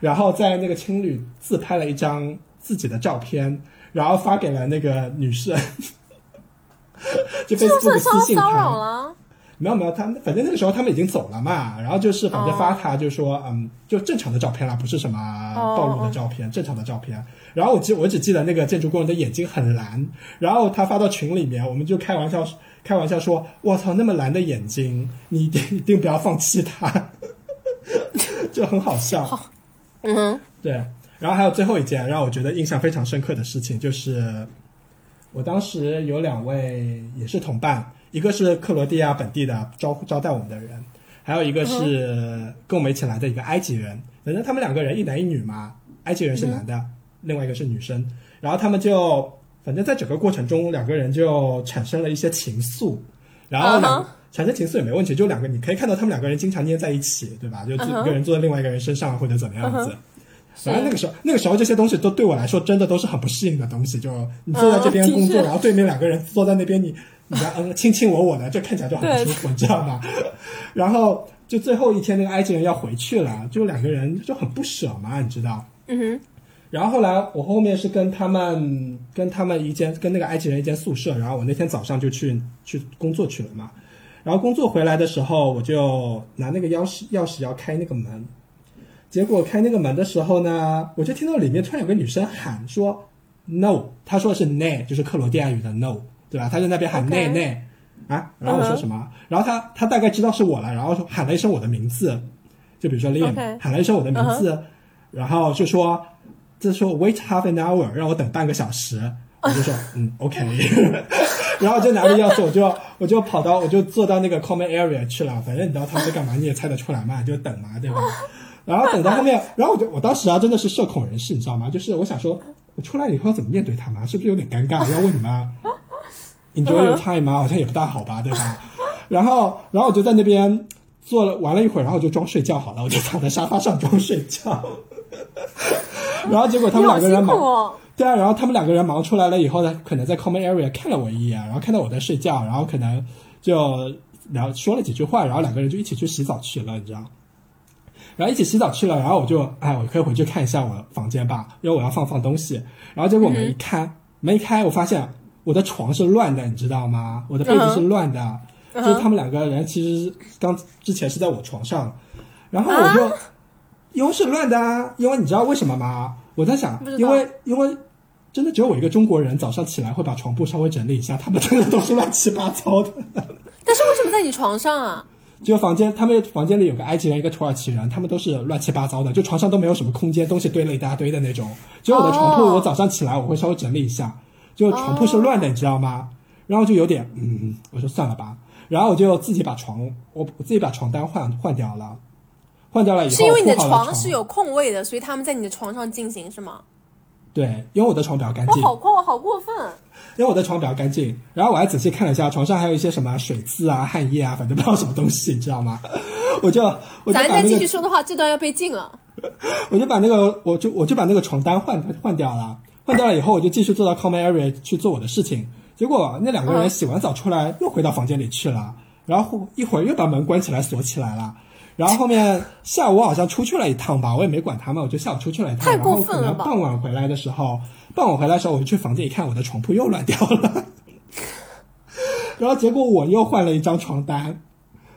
然后在那个青旅自拍了一张自己的照片，然后发给了那个女生。就 Facebook 私信骚扰他，了。没有没有，他反正那个时候他们已经走了嘛，然后就是反正发他就说、嗯，就正常的照片啦，不是什么暴露的照片，正常的照片。然后我记我只记得那个建筑工人的眼睛很蓝，然后他发到群里面，我们就开玩笑开玩笑说，我操，那么蓝的眼睛，你一定一定不要放弃他，就很好笑。嗯哼，对，然后还有最后一件让我觉得印象非常深刻的事情，就是我当时有两位也是同伴，一个是克罗地亚本地的招招待我们的人，还有一个是跟我们一起来的一个埃及人。反正他们两个人一男一女嘛，埃及人是男的，另外一个是女生。然后他们就反正在整个过程中，两个人就产生了一些情愫，然后两嗯哼产生情愫也没问题，就两个你可以看到他们两个人经常捏在一起，对吧？就一个人坐在另外一个人身上或者怎么样子。是反正那个时候，那个时候这些东西都对我来说真的都是很不适应的东西。就你坐在这边工作，嗯然后对面两个人坐在那边，你你在嗯卿卿我我的，这看起来就很不舒服，你知道吗？然后就最后一天，那个埃及人要回去了，就两个人就很不舍嘛，你知道。嗯哼，然后后来我后面是跟他们跟他们一间跟那个埃及人一间宿舍，然后我那天早上就去去工作去了嘛。然后工作回来的时候，我就拿那个钥匙钥匙要开那个门，结果开那个门的时候呢，我就听到里面突然有个女生喊说 “no”，她说的是 “ne”，就是克罗地亚语的 “no”，对吧？她在那边喊 OK “ne ne”，啊，然后我说什么？然后她她大概知道是我了，然后说喊了一声我的名字，就比如说 Liam，、喊了一声我的名字然后就说就说 wait half an hour，让我等半个小时，我就说嗯 OK，然后就拿着钥匙，我就我就跑到我就坐到那个 common area 去了，反正你知道他们在干嘛，你也猜得出来嘛，就等嘛，对吧？然后等到后面，然后我就我当时啊真的是社恐人士，你知道吗？就是我想说，我出来以后要怎么面对他们，是不是有点尴尬？要问你们 enjoy your time 吗？好像也不大好吧，对吧？然后然后我就在那边坐了玩了一会儿，然后我就装睡觉好了，我就躺在沙发上装睡觉。然后结果他们两个人忙，哦。对啊，然后他们两个人忙出来了以后呢，可能在 common area 看了我一眼，然后看到我在睡觉，然后可能就聊说了几句话，然后两个人就一起去洗澡去了，你知道。然后一起洗澡去了，然后我就哎，我可以回去看一下我房间吧，因为我要放放东西。然后结果门一开，门一开，我发现我的床是乱的，你知道吗？我的被子是乱的，嗯就是他们两个人其实刚之前是在我床上，然后我就、因为是乱的啊，因为你知道为什么吗？我在想因为因为真的只有我一个中国人早上起来会把床铺稍微整理一下，他们真 的都是乱七八糟的。但是为什么在你床上啊？就房间，他们房间里有个埃及人，一个土耳其人，他们都是乱七八糟的，就床上都没有什么空间，东西堆了一大堆的那种。只有我的床铺，哦我早上起来我会稍微整理一下，就床铺是乱的，你知道吗？然后就有点，嗯，我说算了吧，然后我就自己把床，我我自己把床单换换掉了，换掉了以后是因为你的床是有空位的，所以他们在你的床上进行是吗？对，因为我的床比较干净，我好过，好过分。因为我的床比较干净，然后我还仔细看了一下，床上还有一些什么水渍啊、汗液啊，反正不知道什么东西，你知道吗？我就我就把咱再继续说的话，这段要被禁了。我就把那个，我就我就把那个床单换换掉了，换掉了以后，我就继续坐到 common area 去做我的事情。结果那两个人洗完澡出来，又回到房间里去了，然后一会儿又把门关起来锁起来了。然后后面下午我好像出去了一趟吧，我也没管他们，我就下午出去了一趟。太然后可过分了吧能傍晚回来的时候，傍晚回来的时候，我就去房间一看，我的床铺又乱掉了。然后结果我又换了一张床单，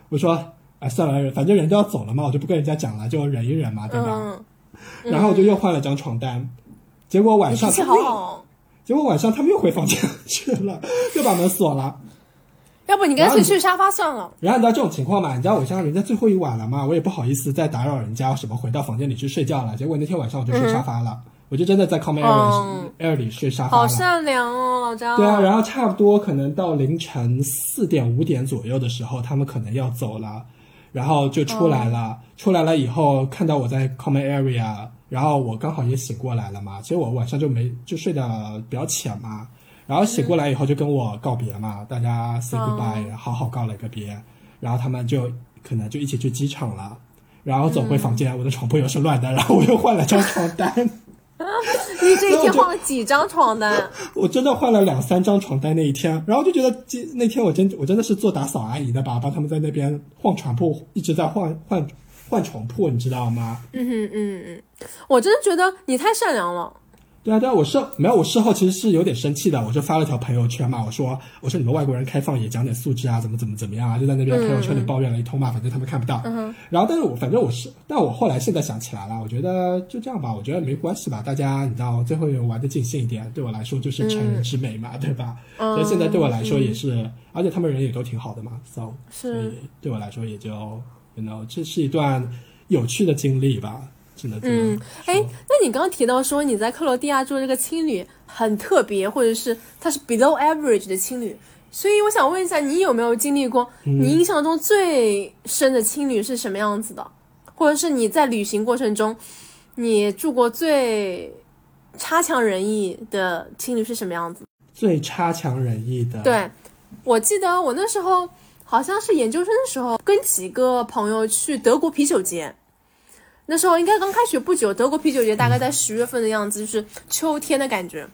我说，哎，算了，反正人都要走了嘛，我就不跟人家讲了，就忍一忍嘛，对吧？嗯，然后我就又换了张床单，结果晚上他们又，好好。结果晚上他们又回房间 去了，又把门锁了。要不你干脆睡沙发算了。然后你知道这种情况嘛？你知道我像人家最后一晚了嘛，我也不好意思再打扰人家什么回到房间里去睡觉了。结果那天晚上我就睡沙发了，我就真的在 common area、嗯 air 里睡沙发好。善良哦，老张。对啊，然后差不多可能到凌晨四点五点左右的时候，他们可能要走了，然后就出来了。出来了以后，看到我在 common area，然后我刚好也醒过来了嘛。其实我晚上就没就睡得比较浅嘛，然后醒过来以后就跟我告别嘛，大家 say goodbye，、好好告了个别，然后他们就可能就一起去机场了。然后走回房间，我的床铺又是乱的，然后我又换了张床单。你这一天换了几张床单？我真的换了两三张床单那一天，然后就觉得今那天我真我真的是做打扫阿姨的吧，帮他们在那边换床铺，一直在换换换床铺，你知道吗？嗯哼嗯嗯，我真的觉得你太善良了。对啊对啊，我事没有我事后其实是有点生气的，我就发了条朋友圈嘛，我说我说你们外国人开放也讲点素质啊，怎么怎么怎么样啊，就在那边朋友圈里抱怨了一通嘛，反正他们看不到。然后但是我反正我是，但我后来现在想起来了，我觉得就这样吧，我觉得没关系吧，大家你知道最后也玩的尽兴一点，对我来说就是成人之美嘛，对吧？所以现在对我来说也是，而且他们人也都挺好的嘛，so 所以对我来说也就，you know，这是一段有趣的经历吧，嗯，哎，那你刚刚提到说你在克罗地亚住这个青旅很特别，或者是它是 below average 的青旅，所以我想问一下，你有没有经历过嗯你印象中最深的青旅是什么样子的，或者是你在旅行过程中你住过最差强人意的青旅是什么样子？最差强人意的，，对，我记得我那时候好像是研究生的时候，跟几个朋友去德国啤酒节。那时候应该刚开学不久，德国啤酒节大概在十月份的样子，就是秋天的感觉。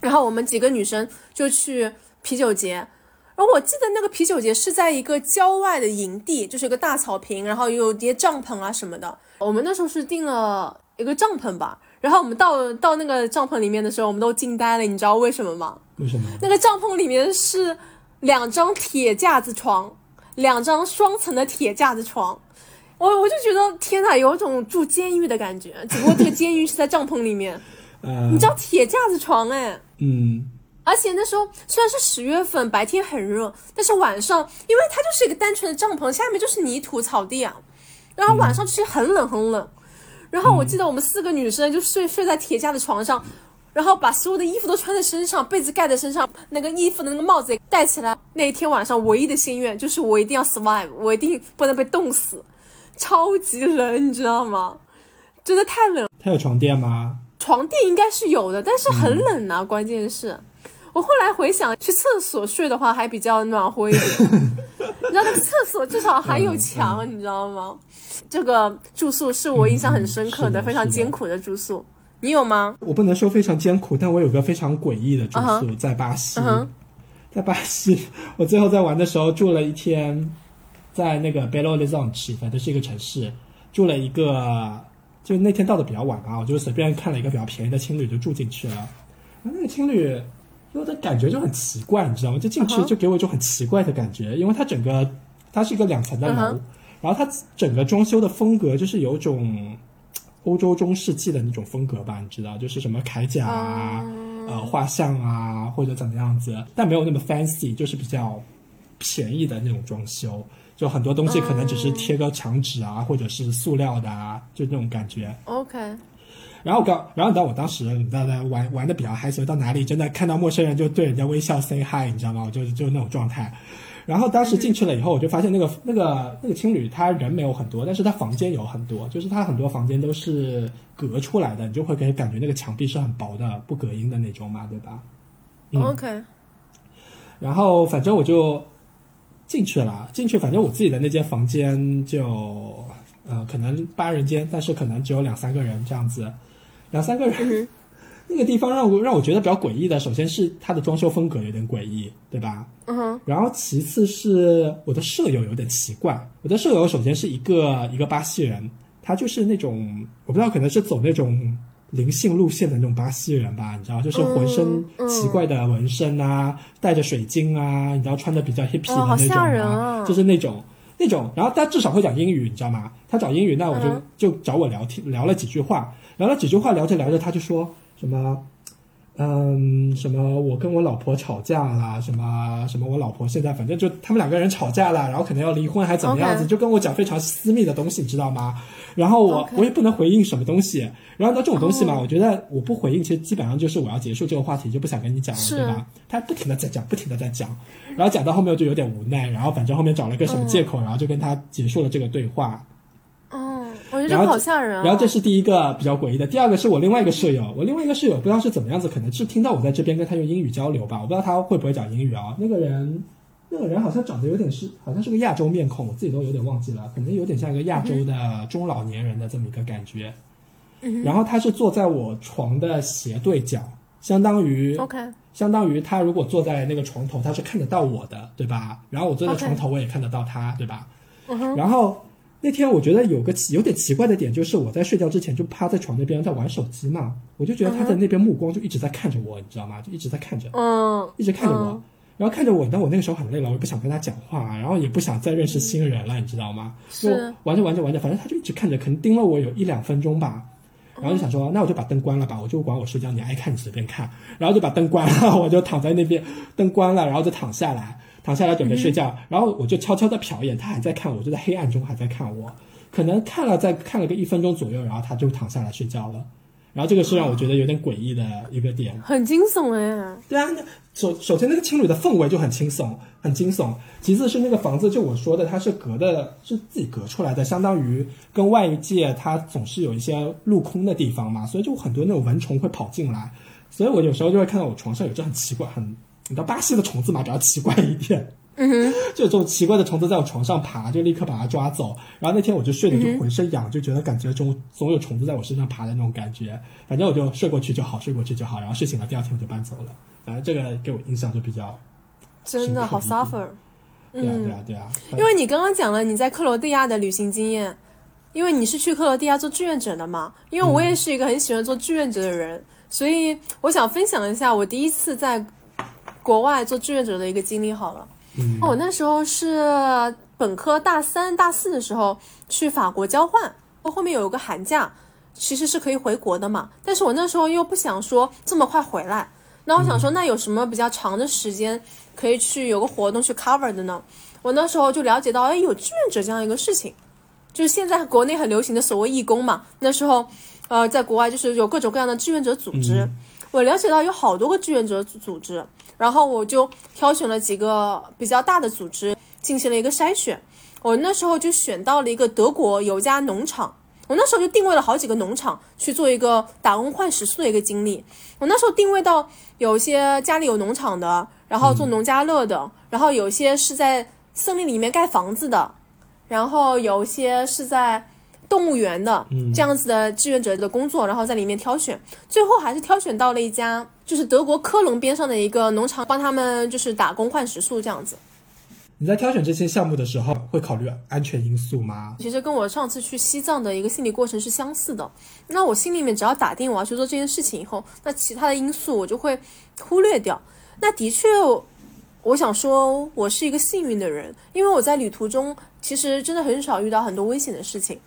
然后我们几个女生就去啤酒节，然后我记得那个啤酒节是在一个郊外的营地，就是一个大草坪，然后有叠帐篷啊什么的。我们那时候是订了一个帐篷吧，然后我们到到那个帐篷里面的时候，我们都惊呆了，你知道为什么吗？为什么？那个帐篷里面是两张铁架子床，两张双层的铁架子床。我我就觉得天呐，有种住监狱的感觉，只不过这个监狱是在帐篷里面。呃，你知道铁架子床哎，嗯，而且那时候虽然是十月份，白天很热，但是晚上，因为它就是一个单纯的帐篷，下面就是泥土草地啊，然后晚上其实很冷很冷。然后我记得我们四个女生就睡睡在铁架的床上，然后把所有的衣服都穿在身上，被子盖在身上，那个衣服的那个帽子也戴起来。那一天晚上唯一的心愿就是我一定要 survive，我一定不能被冻死。超级冷，你知道吗？真的太冷。它有床垫吗？床垫应该是有的，但是很冷啊。关键是，我后来回想，去厕所睡的话还比较暖和一点。你知道那个厕所至少还有墙，你知道吗？这个住宿是我印象很深刻的非常艰苦的住宿。你有吗？我不能说非常艰苦，但我有个非常诡异的住宿，在巴西。在巴西，我最后在玩的时候住了一天。在那个 Belo Horizonte，反正是一个城市，住了一个，就那天到的比较晚啊，我就随便看了一个比较便宜的青旅就住进去了。那个青旅给，我的感觉就很奇怪，你知道吗？就进去就给我一种很奇怪的感觉，因为它整个它是一个两层的楼，然后它整个装修的风格就是有种欧洲中世纪的那种风格吧，你知道，就是什么铠甲啊、呃画像啊或者怎么样子，但没有那么 fancy，就是比较便宜的那种装修。就很多东西可能只是贴个墙纸啊，或者是塑料的啊，就那种感觉。OK。然后刚，然后你知道我当时你知道在玩玩的比较嗨，所以到哪里真的看到陌生人就对人家微笑 say hi，你知道吗？我就就那种状态。然后当时进去了以后，我就发现那个那个那个青旅，他人没有很多，但是他房间有很多，就是他很多房间都是隔出来的，你就会给感觉那个墙壁是很薄的，不隔音的那种嘛，对吧？OK。然后反正我就。进去了，进去，反正我自己的那间房间就，呃，可能八人间，但是可能只有两三个人这样子，两三个人，那个地方让我让我觉得比较诡异的，首先是它的装修风格有点诡异，对吧？嗯哼。然后其次是我的舍友有点奇怪，我的舍友首先是一个一个巴西人，他就是那种我不知道可能是走那种。灵性路线的那种巴西人吧，你知道，就是浑身奇怪的纹身啊，带着水晶啊，你知道，穿的比较 hippy 的那种啊，就是那种那种。然后他至少会讲英语，你知道吗？他讲英语，那我就就找我聊天，聊了几句话，聊了几句话，聊着聊着，他就说什么。嗯，什么？我跟我老婆吵架啦，什么什么？我老婆现在反正就他们两个人吵架了，然后可能要离婚，还怎么样子？就跟我讲非常私密的东西，你知道吗？然后我我也不能回应什么东西。然后到这种东西嘛，我觉得我不回应，其实基本上就是我要结束这个话题，就不想跟你讲了，对吧？他不停的在讲，不停的在讲，然后讲到后面我就有点无奈，然后反正后面找了个什么借口，然后就跟他结束了这个对话。我觉得好吓人。然后这是第一个比较诡异的，第二个是我另外一个舍友，我另外一个舍友不知道是怎么样子，可能是听到我在这边跟他用英语交流吧，我不知道他会不会讲英语啊。那个人，那个人好像长得有点是，好像是个亚洲面孔，我自己都有点忘记了，可能有点像一个亚洲的中老年人的这么一个感觉。然后他是坐在我床的斜对角，相当于 OK，相当于他如果坐在那个床头，他是看得到我的，对吧？然后我坐在床头，我也看得到他，对吧？然后。那天我觉得有个奇有点奇怪的点，就是我在睡觉之前就趴在床那边在玩手机嘛，我就觉得他在那边目光就一直在看着我，你知道吗？就一直在看着，嗯，一直看着我，然后看着我，但我那个时候很累了，我也不想跟他讲话，然后也不想再认识新人了，你知道吗？是玩着玩着玩着，反正他就一直看着，可能盯了我有一两分钟吧，然后就想说，那我就把灯关了吧，我就管我睡觉，你爱看你随便看，然后就把灯关了，我就躺在那边，灯关了，然后就躺下来，躺下来准备睡觉，然后我就悄悄的瞟一眼，他还在看我，就在黑暗中还在看我。可能看了再看了个一分钟左右，然后他就躺下来睡觉了，然后这个是让我觉得有点诡异的一个点，很惊悚哎。对啊，首首先那个青旅的氛围就很惊悚，很惊悚。其次是那个房子，就我说的，它是隔的，是自己隔出来的，相当于跟外界它总是有一些路空的地方嘛，所以就很多那种蚊虫会跑进来，所以我有时候就会看到我床上有只很奇怪，很你知道巴西的虫子嘛，比较奇怪一点。嗯哼，就这种奇怪的虫子在我床上爬，就立刻把它抓走。然后那天我就睡得就浑身痒，就觉得感觉总总有虫子在我身上爬的那种感觉。反正我就睡过去就好，睡过去就好。然后睡醒了，第二天我就搬走了。反正这个给我印象就比较真的好 suffer。对啊对啊对啊，因为你刚刚讲了你在克罗地亚的旅行经验，因为你是去克罗地亚做志愿者的嘛。因为我也是一个很喜欢做志愿者的人，所以我想分享一下我第一次在国外做志愿者的一个经历。好了。我那时候是本科大三、大四的时候去法国交换，我后面有一个寒假，其实是可以回国的嘛。但是我那时候又不想说这么快回来，那我想说，那有什么比较长的时间可以去有个活动去 cover 的呢？我那时候就了解到，哎，有志愿者这样一个事情，就是现在国内很流行的所谓义工嘛。那时候，呃，在国外就是有各种各样的志愿者组织，我了解到有好多个志愿者组织，然后我就挑选了几个比较大的组织进行了一个筛选。我那时候就选到了一个德国有家农场，我那时候就定位了好几个农场去做一个打工换食宿的一个经历。我那时候定位到有一些家里有农场的，然后做农家乐的，然后有些是在。森林里面盖房子的，然后有些是在动物园的这样子的志愿者的工作，然后在里面挑选，最后还是挑选到了一家就是德国科隆边上的一个农场，帮他们就是打工换食宿这样子。你在挑选这些项目的时候，会考虑安全因素吗？其实跟我上次去西藏的一个心理过程是相似的。那我心里面只要打定我要去做这件事情以后，那其他的因素我就会忽略掉。那的确。我想说，我是一个幸运的人，因为我在旅途中其实真的很少遇到很多危险的事情。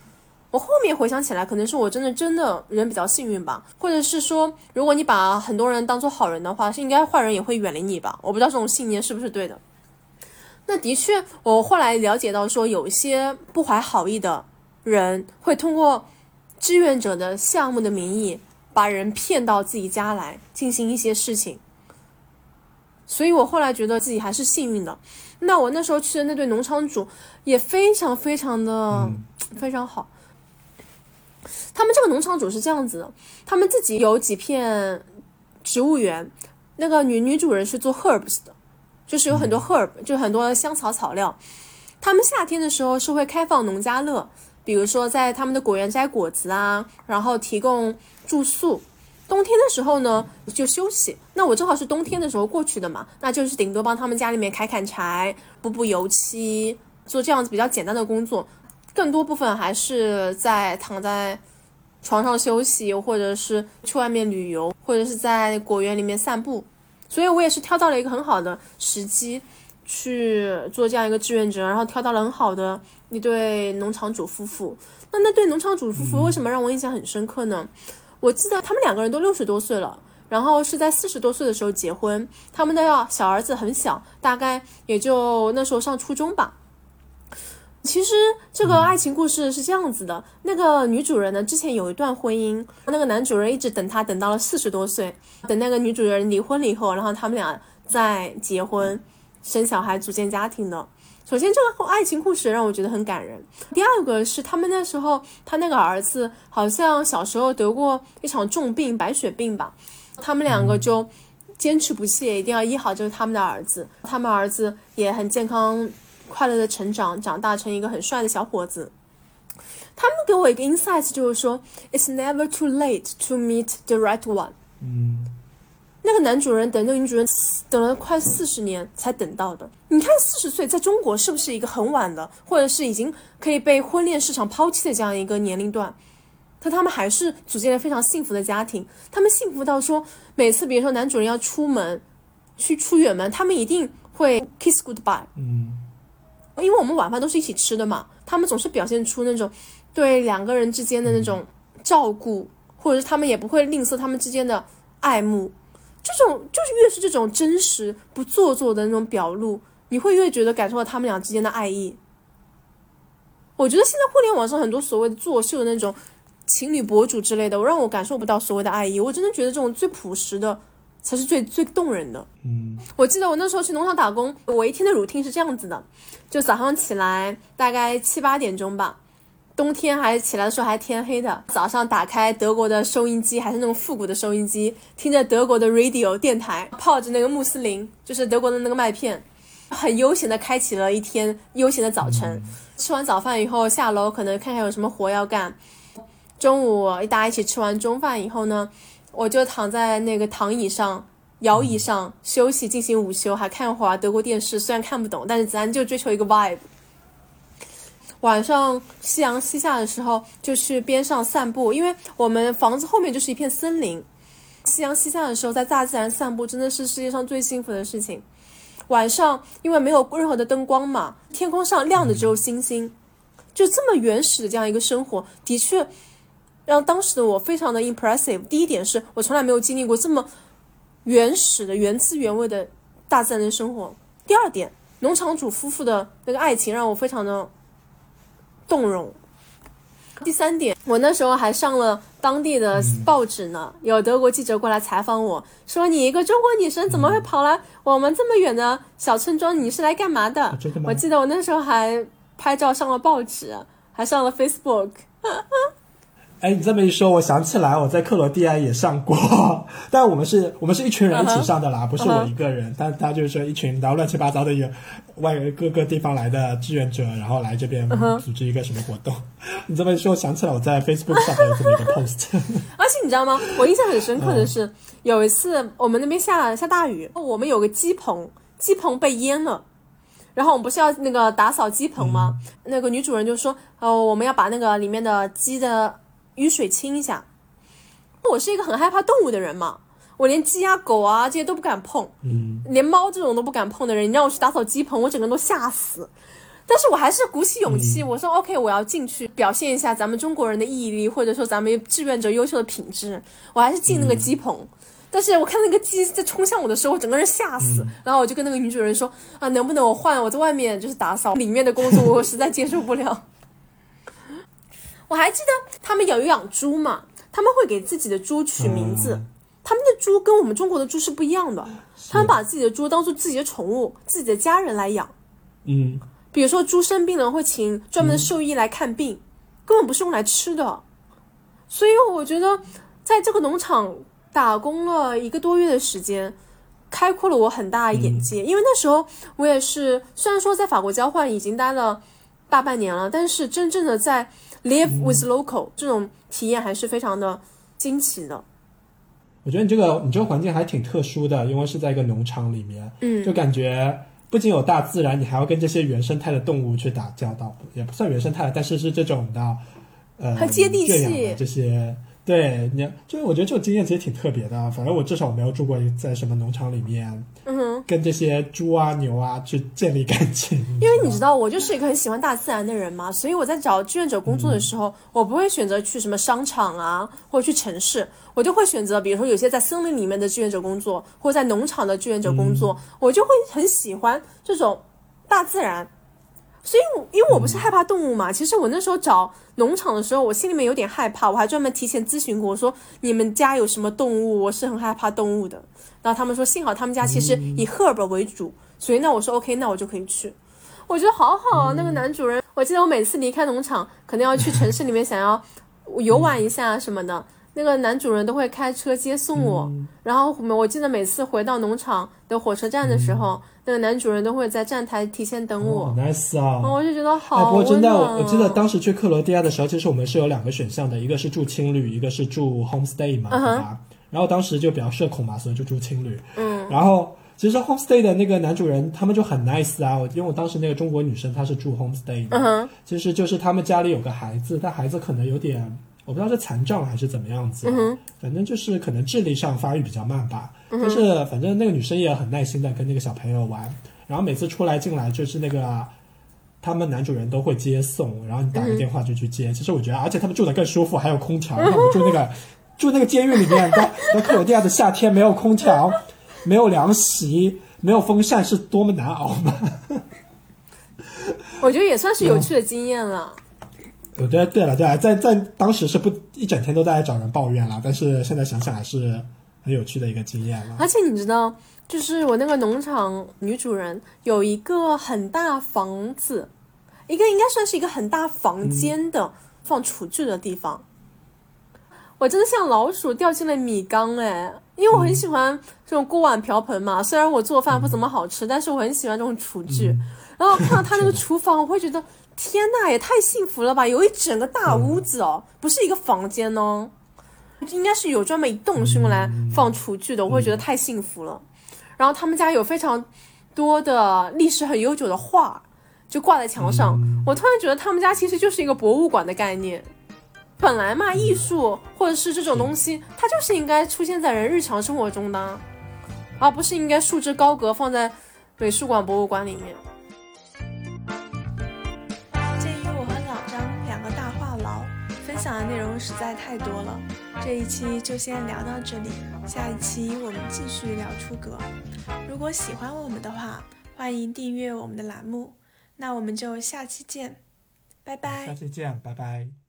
我后面回想起来，可能是我真的真的人比较幸运吧，或者是说，如果你把很多人当做好人的话，是应该坏人也会远离你吧？我不知道这种信念是不是对的。那的确，我后来了解到说，有一些不怀好意的人会通过志愿者的项目的名义，把人骗到自己家来进行一些事情。所以我后来觉得自己还是幸运的。那我那时候去的那对农场主也非常非常的非常好。他们这个农场主是这样子的，他们自己有几片植物园，那个女女主人是做 herbs 的，就是有很多 herb，就很多香草草料。他们夏天的时候是会开放农家乐，比如说在他们的果园摘果子啊，然后提供住宿。冬天的时候呢，就休息。那我正好是冬天的时候过去的嘛，那就是顶多帮他们家里面砍砍柴、补补油漆，做这样子比较简单的工作。更多部分还是在躺在床上休息，或者是去外面旅游，或者是在果园里面散步。所以我也是挑到了一个很好的时机去做这样一个志愿者，然后挑到了很好的一对农场主夫妇。那那对农场主夫妇为什么让我印象很深刻呢？我记得他们两个人都六十多岁了，然后是在四十多岁的时候结婚。他们的小儿子很小，大概也就那时候上初中吧。其实这个爱情故事是这样子的：那个女主人呢，之前有一段婚姻，那个男主人一直等她，等到了四十多岁，等那个女主人离婚了以后，然后他们俩再结婚、生小孩、组建家庭的。首先，这个爱情故事让我觉得很感人。第二个是他们那时候，他那个儿子好像小时候得过一场重病，白血病吧。他们两个就坚持不懈，一定要医好就是他们的儿子。他们儿子也很健康、快乐的成长，长大成一个很帅的小伙子。他们给我一个 insight，就是说，it's never too late to meet the right one。嗯。那个男主人等那个女主人等了快四十年才等到的。你看，四十岁在中国是不是一个很晚的，或者是已经可以被婚恋市场抛弃的这样一个年龄段？可他们还是组建了非常幸福的家庭。他们幸福到说，每次比如说男主人要出门去出远门，他们一定会 kiss goodbye。嗯，因为我们晚饭都是一起吃的嘛，他们总是表现出那种对两个人之间的那种照顾，或者是他们也不会吝啬他们之间的爱慕。这种就是越是这种真实不做作的那种表露，你会越觉得感受到他们俩之间的爱意。我觉得现在互联网上很多所谓的作秀的那种情侣博主之类的，我让我感受不到所谓的爱意。我真的觉得这种最朴实的才是最最动人的。嗯，我记得我那时候去农场打工，我一天的 routine 是这样子的，就早上起来大概七八点钟吧。冬天还起来的时候还天黑的，早上打开德国的收音机，还是那种复古的收音机，听着德国的 radio 电台，泡着那个穆斯林，就是德国的那个麦片，很悠闲的开启了一天悠闲的早晨。吃完早饭以后下楼，可能看看有什么活要干。中午大家一起吃完中饭以后呢，我就躺在那个躺椅上、摇椅上休息，进行午休，还看会儿德国电视。虽然看不懂，但是咱就追求一个 vibe。晚上夕阳西下的时候，就去边上散步，因为我们房子后面就是一片森林。夕阳西下的时候，在大自然散步真的是世界上最幸福的事情。晚上因为没有任何的灯光嘛，天空上亮的只有星星，就这么原始的这样一个生活，的确让当时的我非常的 impressive。第一点是我从来没有经历过这么原始的、原汁原味的大自然的生活。第二点，农场主夫妇的那个爱情让我非常的动容。第三点，我那时候还上了当地的报纸呢，有德国记者过来采访我说：“你一个中国女生怎么会跑来我们这么远的小村庄？你是来干嘛的？”我记得我那时候还拍照上了报纸，还上了 Facebook。哎，你这么一说，我想起来我在克罗地亚也上过，但我们是我们是一群人一起上的啦不是我一个人。但他就是说一群然后乱七八糟的一个外各个地方来的志愿者，然后来这边组织一个什么活动。你这么一说，我想起来我在 Facebook 上面有这么一个 post。而且你知道吗？我印象很深刻的是，有一次我们那边下下大雨，我们有个鸡棚，鸡棚被淹了。然后我们不是要那个打扫鸡棚吗？那个女主人就说：“呃，我们要把那个里面的鸡的雨水清一下。”我是一个很害怕动物的人嘛，我连鸡啊、狗啊这些都不敢碰，嗯，连猫这种都不敢碰的人，你让我去打扫鸡棚，我整个人都吓死。但是我还是鼓起勇气，我说 OK，我要进去表现一下咱们中国人的毅力，或者说咱们志愿者优秀的品质。我还是进那个鸡棚，但是我看那个鸡在冲向我的时候，我整个人吓死。然后我就跟那个女主人说啊，能不能我换我在外面就是打扫里面的工作，我实在接受不了。我还记得他们有养猪嘛，他们会给自己的猪取名字。嗯他们的猪跟我们中国的猪是不一样的，他们把自己的猪当做自己的宠物、自己的家人来养。嗯，比如说猪生病了，会请专门的兽医来看病，根本不是用来吃的。所以我觉得，在这个农场打工了一个多月的时间，开阔了我很大的眼界。因为那时候我也是，虽然说在法国交换已经待了大半年了，但是真正的在 live with local、这种体验还是非常的惊奇的。我觉得你这个你这个环境还挺特殊的，因为是在一个农场里面，嗯就感觉不仅有大自然，你还要跟这些原生态的动物去打交道，也不算原生态，但是是这种的，呃，很接地气的这些。对你，就是我觉得这种经验其实挺特别的。反正我至少没有住过在什么农场里面，嗯哼。跟这些猪啊、牛啊去建立感情。因为你知道，我就是一个很喜欢大自然的人嘛，所以我在找志愿者工作的时候，我不会选择去什么商场啊，或者去城市，我就会选择，比如说有些在森林里面的志愿者工作，或者在农场的志愿者工作，我就会很喜欢这种大自然。所以，因为我不是害怕动物嘛，其实我那时候找农场的时候，我心里面有点害怕，我还专门提前咨询过，我说你们家有什么动物？我是很害怕动物的。然后他们说，幸好他们家其实以 herb 为主，所以那我说 OK，那我就可以去。我觉得好好啊，那个男主人，我记得我每次离开农场，可能要去城市里面想要游玩一下什么的，那个男主人都会开车接送我。然后我记得每次回到农场的火车站的时候，那个男主人都会在站台提前等我。哦，nice 啊！哦我就觉得好哎，好不过真的，我我记得当时去克罗地亚的时候，其实我们是有两个选项的，一个是住青旅，一个是住 homestay 嘛，嗯哼对吧？然后当时就比较社恐嘛，所以就住青旅。嗯，然后其实 homestay 的那个男主人他们就很 nice 啊，因为我当时那个中国女生她是住 homestay 的，嗯哼，其实就是他们家里有个孩子，但孩子可能有点，我不知道是残障还是怎么样子，嗯反正就是可能智力上发育比较慢吧。嗯但是反正那个女生也很耐心的跟那个小朋友玩，然后每次出来进来就是那个。他们男主人都会接送，然后你打个电话就去接。其实我觉得，而且他们住的更舒服，还有空调。我们住那个 住那个监狱里面，在在克罗地亚的夏天没有空调，没有凉席，没有风扇，是多么难熬吗？我觉得也算是有趣的经验了。我觉得对了，对了，在在当时是不一整天都在找人抱怨了，但是现在想想还是很有趣的一个经验了。而且你知道，就是我那个农场女主人有一个很大房子，一个应该算是一个很大房间的放厨具的地方。我真的像老鼠掉进了米缸哎，因为我很喜欢这种锅碗瓢盆嘛。虽然我做饭不怎么好吃，但是我很喜欢这种厨具。然后看到他那个厨房，我会觉得天呐，也太幸福了吧！有一整个大屋子哦，不是一个房间哦，应该是有专门一栋是用来放厨具的，我会觉得太幸福了。然后他们家有非常多的历史很悠久的画，就挂在墙上。我突然觉得他们家其实就是一个博物馆的概念。本来嘛，艺术或者是这种东西，它就是应该出现在人日常生活中的，而不是应该束之高阁放在美术馆、博物馆里面。鉴于我和老张两个大话痨，分享的内容实在太多了，这一期就先聊到这里，下一期我们继续聊出格。如果喜欢我们的话，欢迎订阅我们的栏目。那我们就下期见，拜拜。下期见，拜拜。